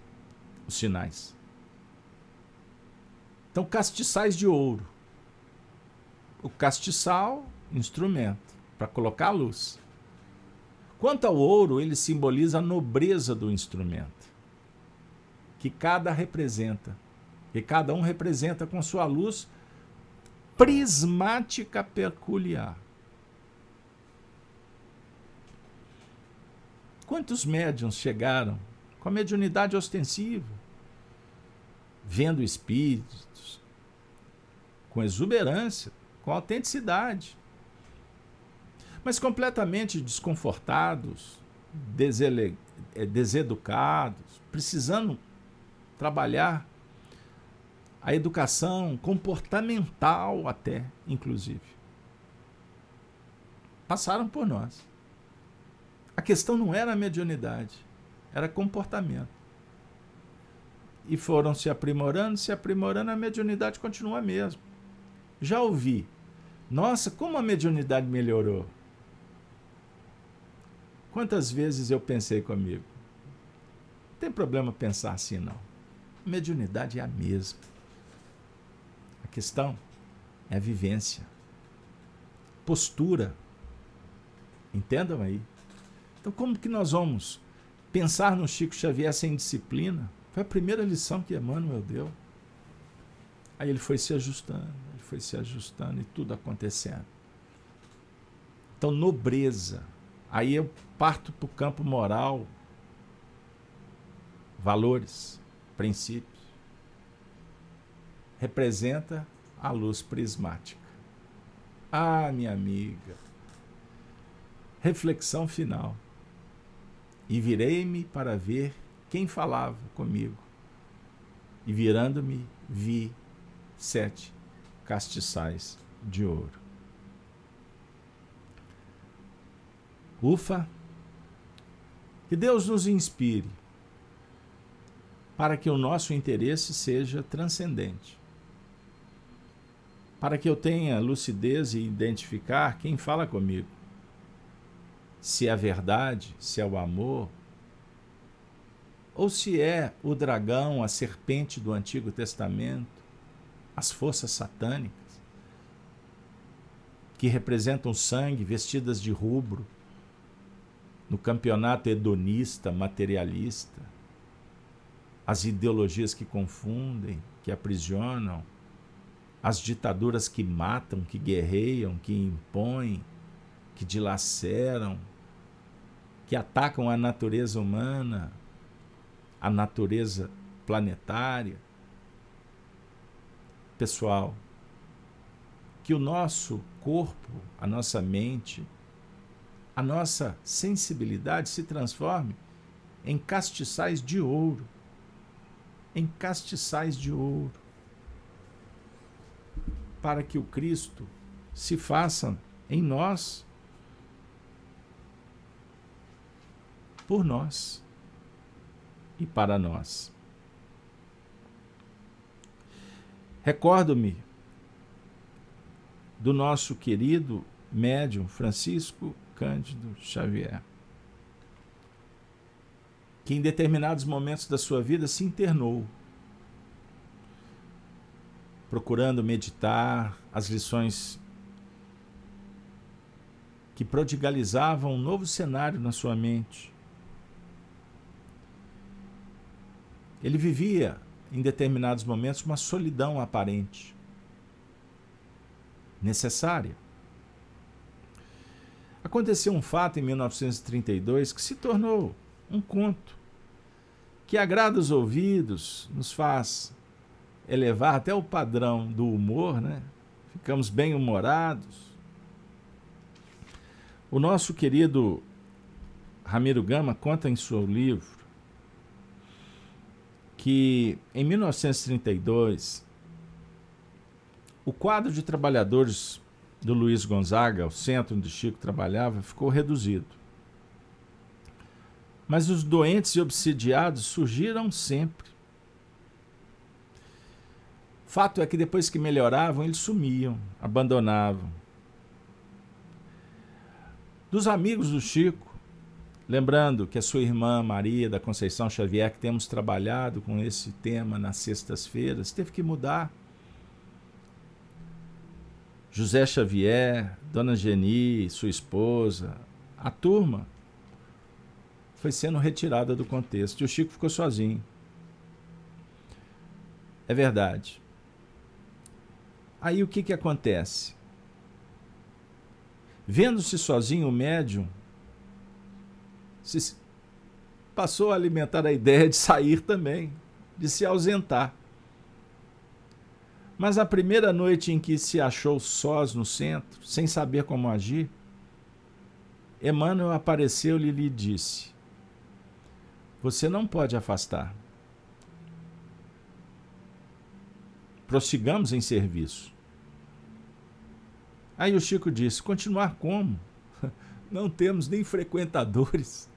Speaker 1: os sinais. Então, castiçais de ouro. O castiçal, instrumento para colocar a luz. Quanto ao ouro, ele simboliza a nobreza do instrumento, que cada representa, que cada um representa com sua luz prismática peculiar. Quantos médiums chegaram com a mediunidade ostensiva, vendo espíritos, com exuberância, com autenticidade, mas completamente desconfortados, desele... Eh, deseducados, precisando trabalhar a educação comportamental até, inclusive. Passaram por nós. A questão não era a mediunidade, era comportamento. E foram se aprimorando, se aprimorando, a mediunidade continua a mesma. Já ouvi. Nossa, como a mediunidade melhorou. Quantas vezes eu pensei comigo? Não tem problema pensar assim, não. A mediunidade é a mesma. A questão é a vivência, postura. Entendam aí. Então, como que nós vamos pensar no Chico Xavier sem disciplina? Foi a primeira lição que Emmanuel deu. Aí ele foi se ajustando, ele foi se ajustando e tudo acontecendo. Então, nobreza. Aí eu parto para o campo moral, valores, princípios. Representa a luz prismática. Ah, minha amiga. Reflexão final. E virei-me para ver quem falava comigo. E virando-me, vi sete castiçais de ouro. Ufa! Que Deus nos inspire para que o nosso interesse seja transcendente. Para que eu tenha lucidez e identificar quem fala comigo. Se é verdade, se é o amor, ou se é o dragão, a serpente do Antigo Testamento, as forças satânicas, que representam sangue vestidas de rubro, no campeonato hedonista, materialista, as ideologias que confundem, que aprisionam, as ditaduras que matam, que guerreiam, que impõem, que dilaceram, que atacam a natureza humana, a natureza planetária. Pessoal, que o nosso corpo, a nossa mente, a nossa sensibilidade se transforme em castiçais de ouro. Em castiçais de ouro. Para que o Cristo se faça em nós, por nós e para nós. Recordo-me do nosso querido médium Francisco Cândido Xavier, que em determinados momentos da sua vida se internou, procurando meditar as lições que prodigalizavam um novo cenário na sua mente. Ele vivia, em determinados momentos, uma solidão aparente, necessária. Aconteceu um fato em 1932 que se tornou um conto que agrada os ouvidos, nos faz elevar até o padrão do humor, né? Ficamos bem humorados. O nosso querido Ramiro Gama conta em seu livro que em 1932 o quadro de trabalhadores do Luiz Gonzaga, o centro onde Chico trabalhava, ficou reduzido. Mas os doentes e obsidiados surgiram sempre. Fato é que depois que melhoravam, eles sumiam, abandonavam. Dos amigos do Chico, lembrando que a sua irmã Maria da Conceição Xavier, que temos trabalhado com esse tema nas sextas-feiras, teve que mudar José Xavier, Dona Geni, sua esposa, a turma foi sendo retirada do contexto e o Chico ficou sozinho. É verdade. Aí o que, que acontece? Vendo-se sozinho, o médium se passou a alimentar a ideia de sair também, de se ausentar. Mas a primeira noite em que se achou sós no centro, sem saber como agir, Emmanuel apareceu-lhe e lhe disse: Você não pode afastar. Prossigamos em serviço. Aí o Chico disse: Continuar como? Não temos nem frequentadores.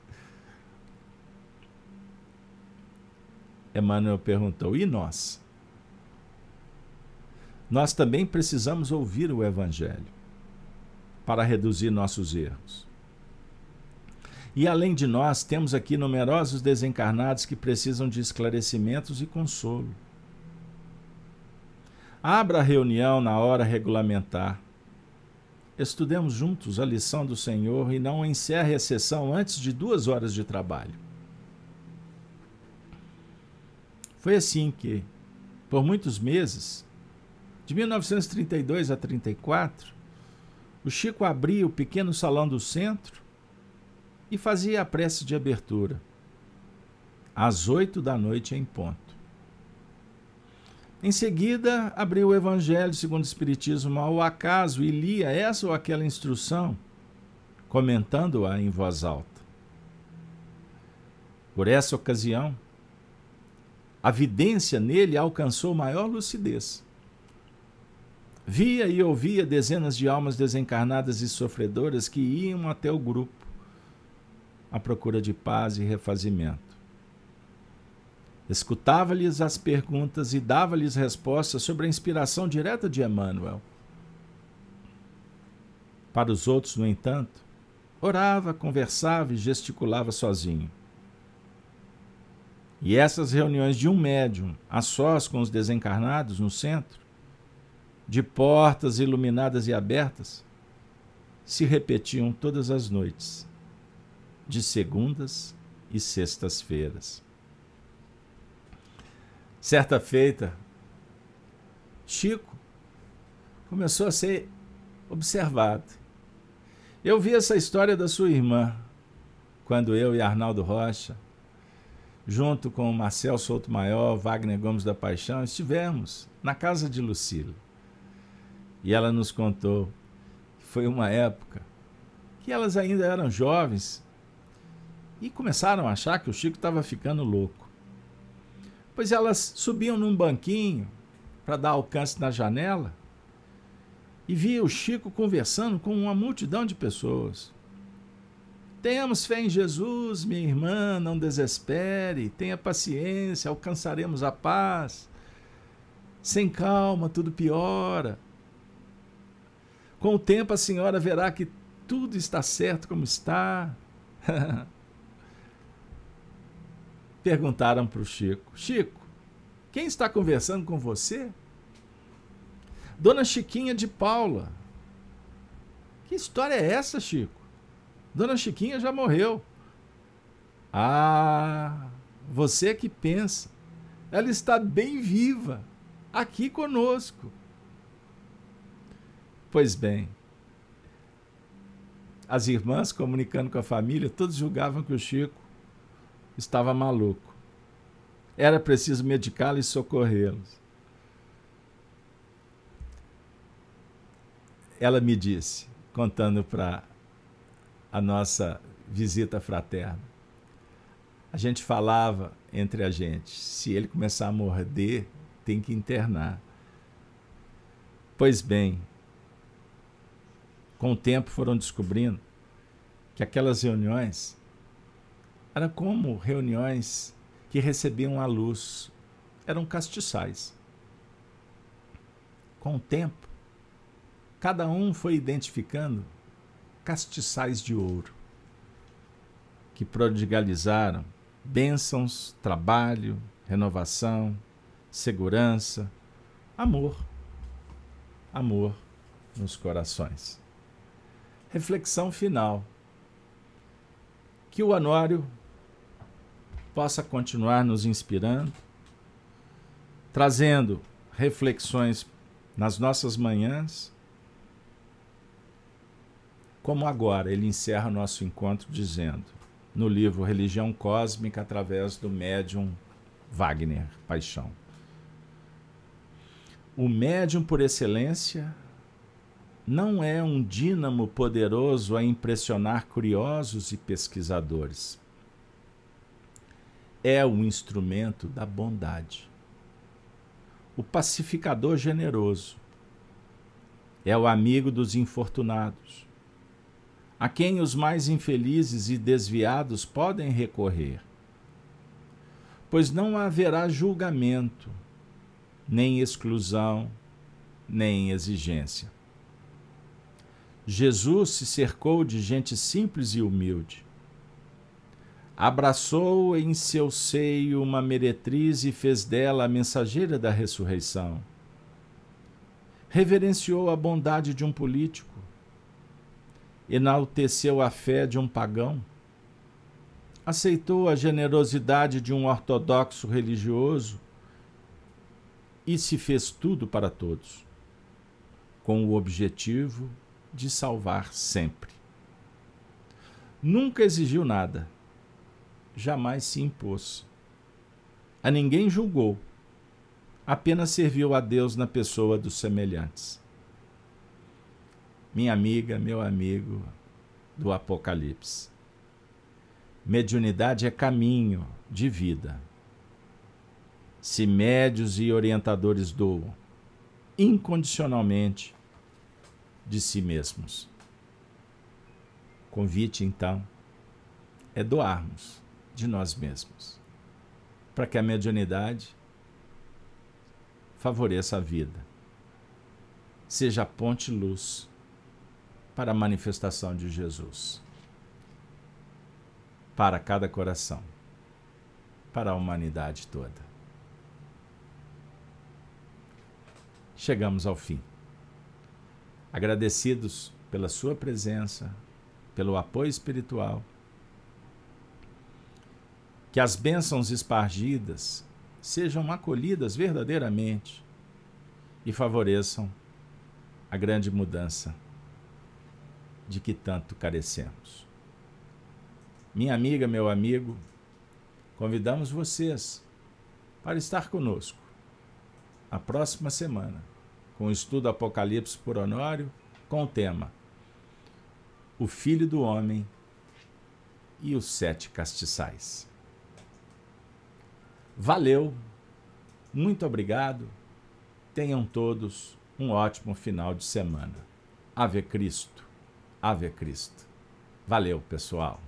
Speaker 1: Emmanuel perguntou: E nós? Nós também precisamos ouvir o Evangelho para reduzir nossos erros. E além de nós, temos aqui numerosos desencarnados que precisam de esclarecimentos e consolo. Abra a reunião na hora regulamentar. Estudemos juntos a lição do Senhor e não encerre a sessão antes de duas horas de trabalho. Foi assim que, por muitos meses, de 1932 a 34, o Chico abria o pequeno salão do centro e fazia a prece de abertura, às oito da noite em ponto. Em seguida, abria o Evangelho segundo o Espiritismo ao acaso e lia essa ou aquela instrução, comentando-a em voz alta. Por essa ocasião, a vidência nele alcançou maior lucidez. Via e ouvia dezenas de almas desencarnadas e sofredoras que iam até o grupo à procura de paz e refazimento. Escutava-lhes as perguntas e dava-lhes respostas sobre a inspiração direta de Emmanuel. Para os outros, no entanto, orava, conversava e gesticulava sozinho. E essas reuniões de um médium, a sós com os desencarnados no centro, de portas iluminadas e abertas, se repetiam todas as noites, de segundas e sextas-feiras. Certa feita, Chico começou a ser observado. Eu vi essa história da sua irmã, quando eu e Arnaldo Rocha, junto com Marcel Souto Maior, Wagner Gomes da Paixão, estivemos na casa de Lucila. E ela nos contou que foi uma época que elas ainda eram jovens e começaram a achar que o Chico estava ficando louco. Pois elas subiam num banquinho para dar alcance na janela e via o Chico conversando com uma multidão de pessoas. Tenhamos fé em Jesus, minha irmã, não desespere, tenha paciência, alcançaremos a paz. Sem calma, tudo piora. Com o tempo a senhora verá que tudo está certo como está. Perguntaram para o Chico: Chico, quem está conversando com você? Dona Chiquinha de Paula. Que história é essa, Chico? Dona Chiquinha já morreu. Ah, você que pensa. Ela está bem viva, aqui conosco. Pois bem, as irmãs comunicando com a família, todos julgavam que o Chico estava maluco. Era preciso medicá-los e socorrê-los. Ela me disse, contando para a nossa visita fraterna. A gente falava entre a gente: se ele começar a morder, tem que internar. Pois bem, com o tempo foram descobrindo que aquelas reuniões eram como reuniões que recebiam a luz, eram castiçais. Com o tempo, cada um foi identificando castiçais de ouro que prodigalizaram bênçãos, trabalho, renovação, segurança, amor. Amor nos corações. Reflexão final. Que o anuário possa continuar nos inspirando, trazendo reflexões nas nossas manhãs, como agora ele encerra nosso encontro dizendo: no livro Religião Cósmica através do médium Wagner Paixão. O médium por excelência não é um dínamo poderoso a impressionar curiosos e pesquisadores. É o instrumento da bondade. O pacificador generoso. É o amigo dos infortunados a quem os mais infelizes e desviados podem recorrer. Pois não haverá julgamento, nem exclusão, nem exigência. Jesus se cercou de gente simples e humilde. Abraçou em seu seio uma meretriz e fez dela a mensageira da ressurreição. Reverenciou a bondade de um político enalteceu a fé de um pagão, aceitou a generosidade de um ortodoxo religioso e se fez tudo para todos, com o objetivo de salvar sempre. Nunca exigiu nada, jamais se impôs. A ninguém julgou, apenas serviu a Deus na pessoa dos semelhantes minha amiga, meu amigo do Apocalipse. Mediunidade é caminho de vida. Se médios e orientadores doam incondicionalmente de si mesmos. Convite, então, é doarmos de nós mesmos, para que a mediunidade favoreça a vida, seja a ponte-luz para a manifestação de Jesus. Para cada coração, para a humanidade toda. Chegamos ao fim. Agradecidos pela sua presença, pelo apoio espiritual. Que as bênçãos espargidas sejam acolhidas verdadeiramente e favoreçam a grande mudança de que tanto carecemos. Minha amiga, meu amigo, convidamos vocês para estar conosco a próxima semana com o estudo Apocalipse por Honório com o tema O Filho do Homem e os Sete Castiçais. Valeu, muito obrigado, tenham todos um ótimo final de semana. Ave Cristo. Ave Cristo. Valeu, pessoal.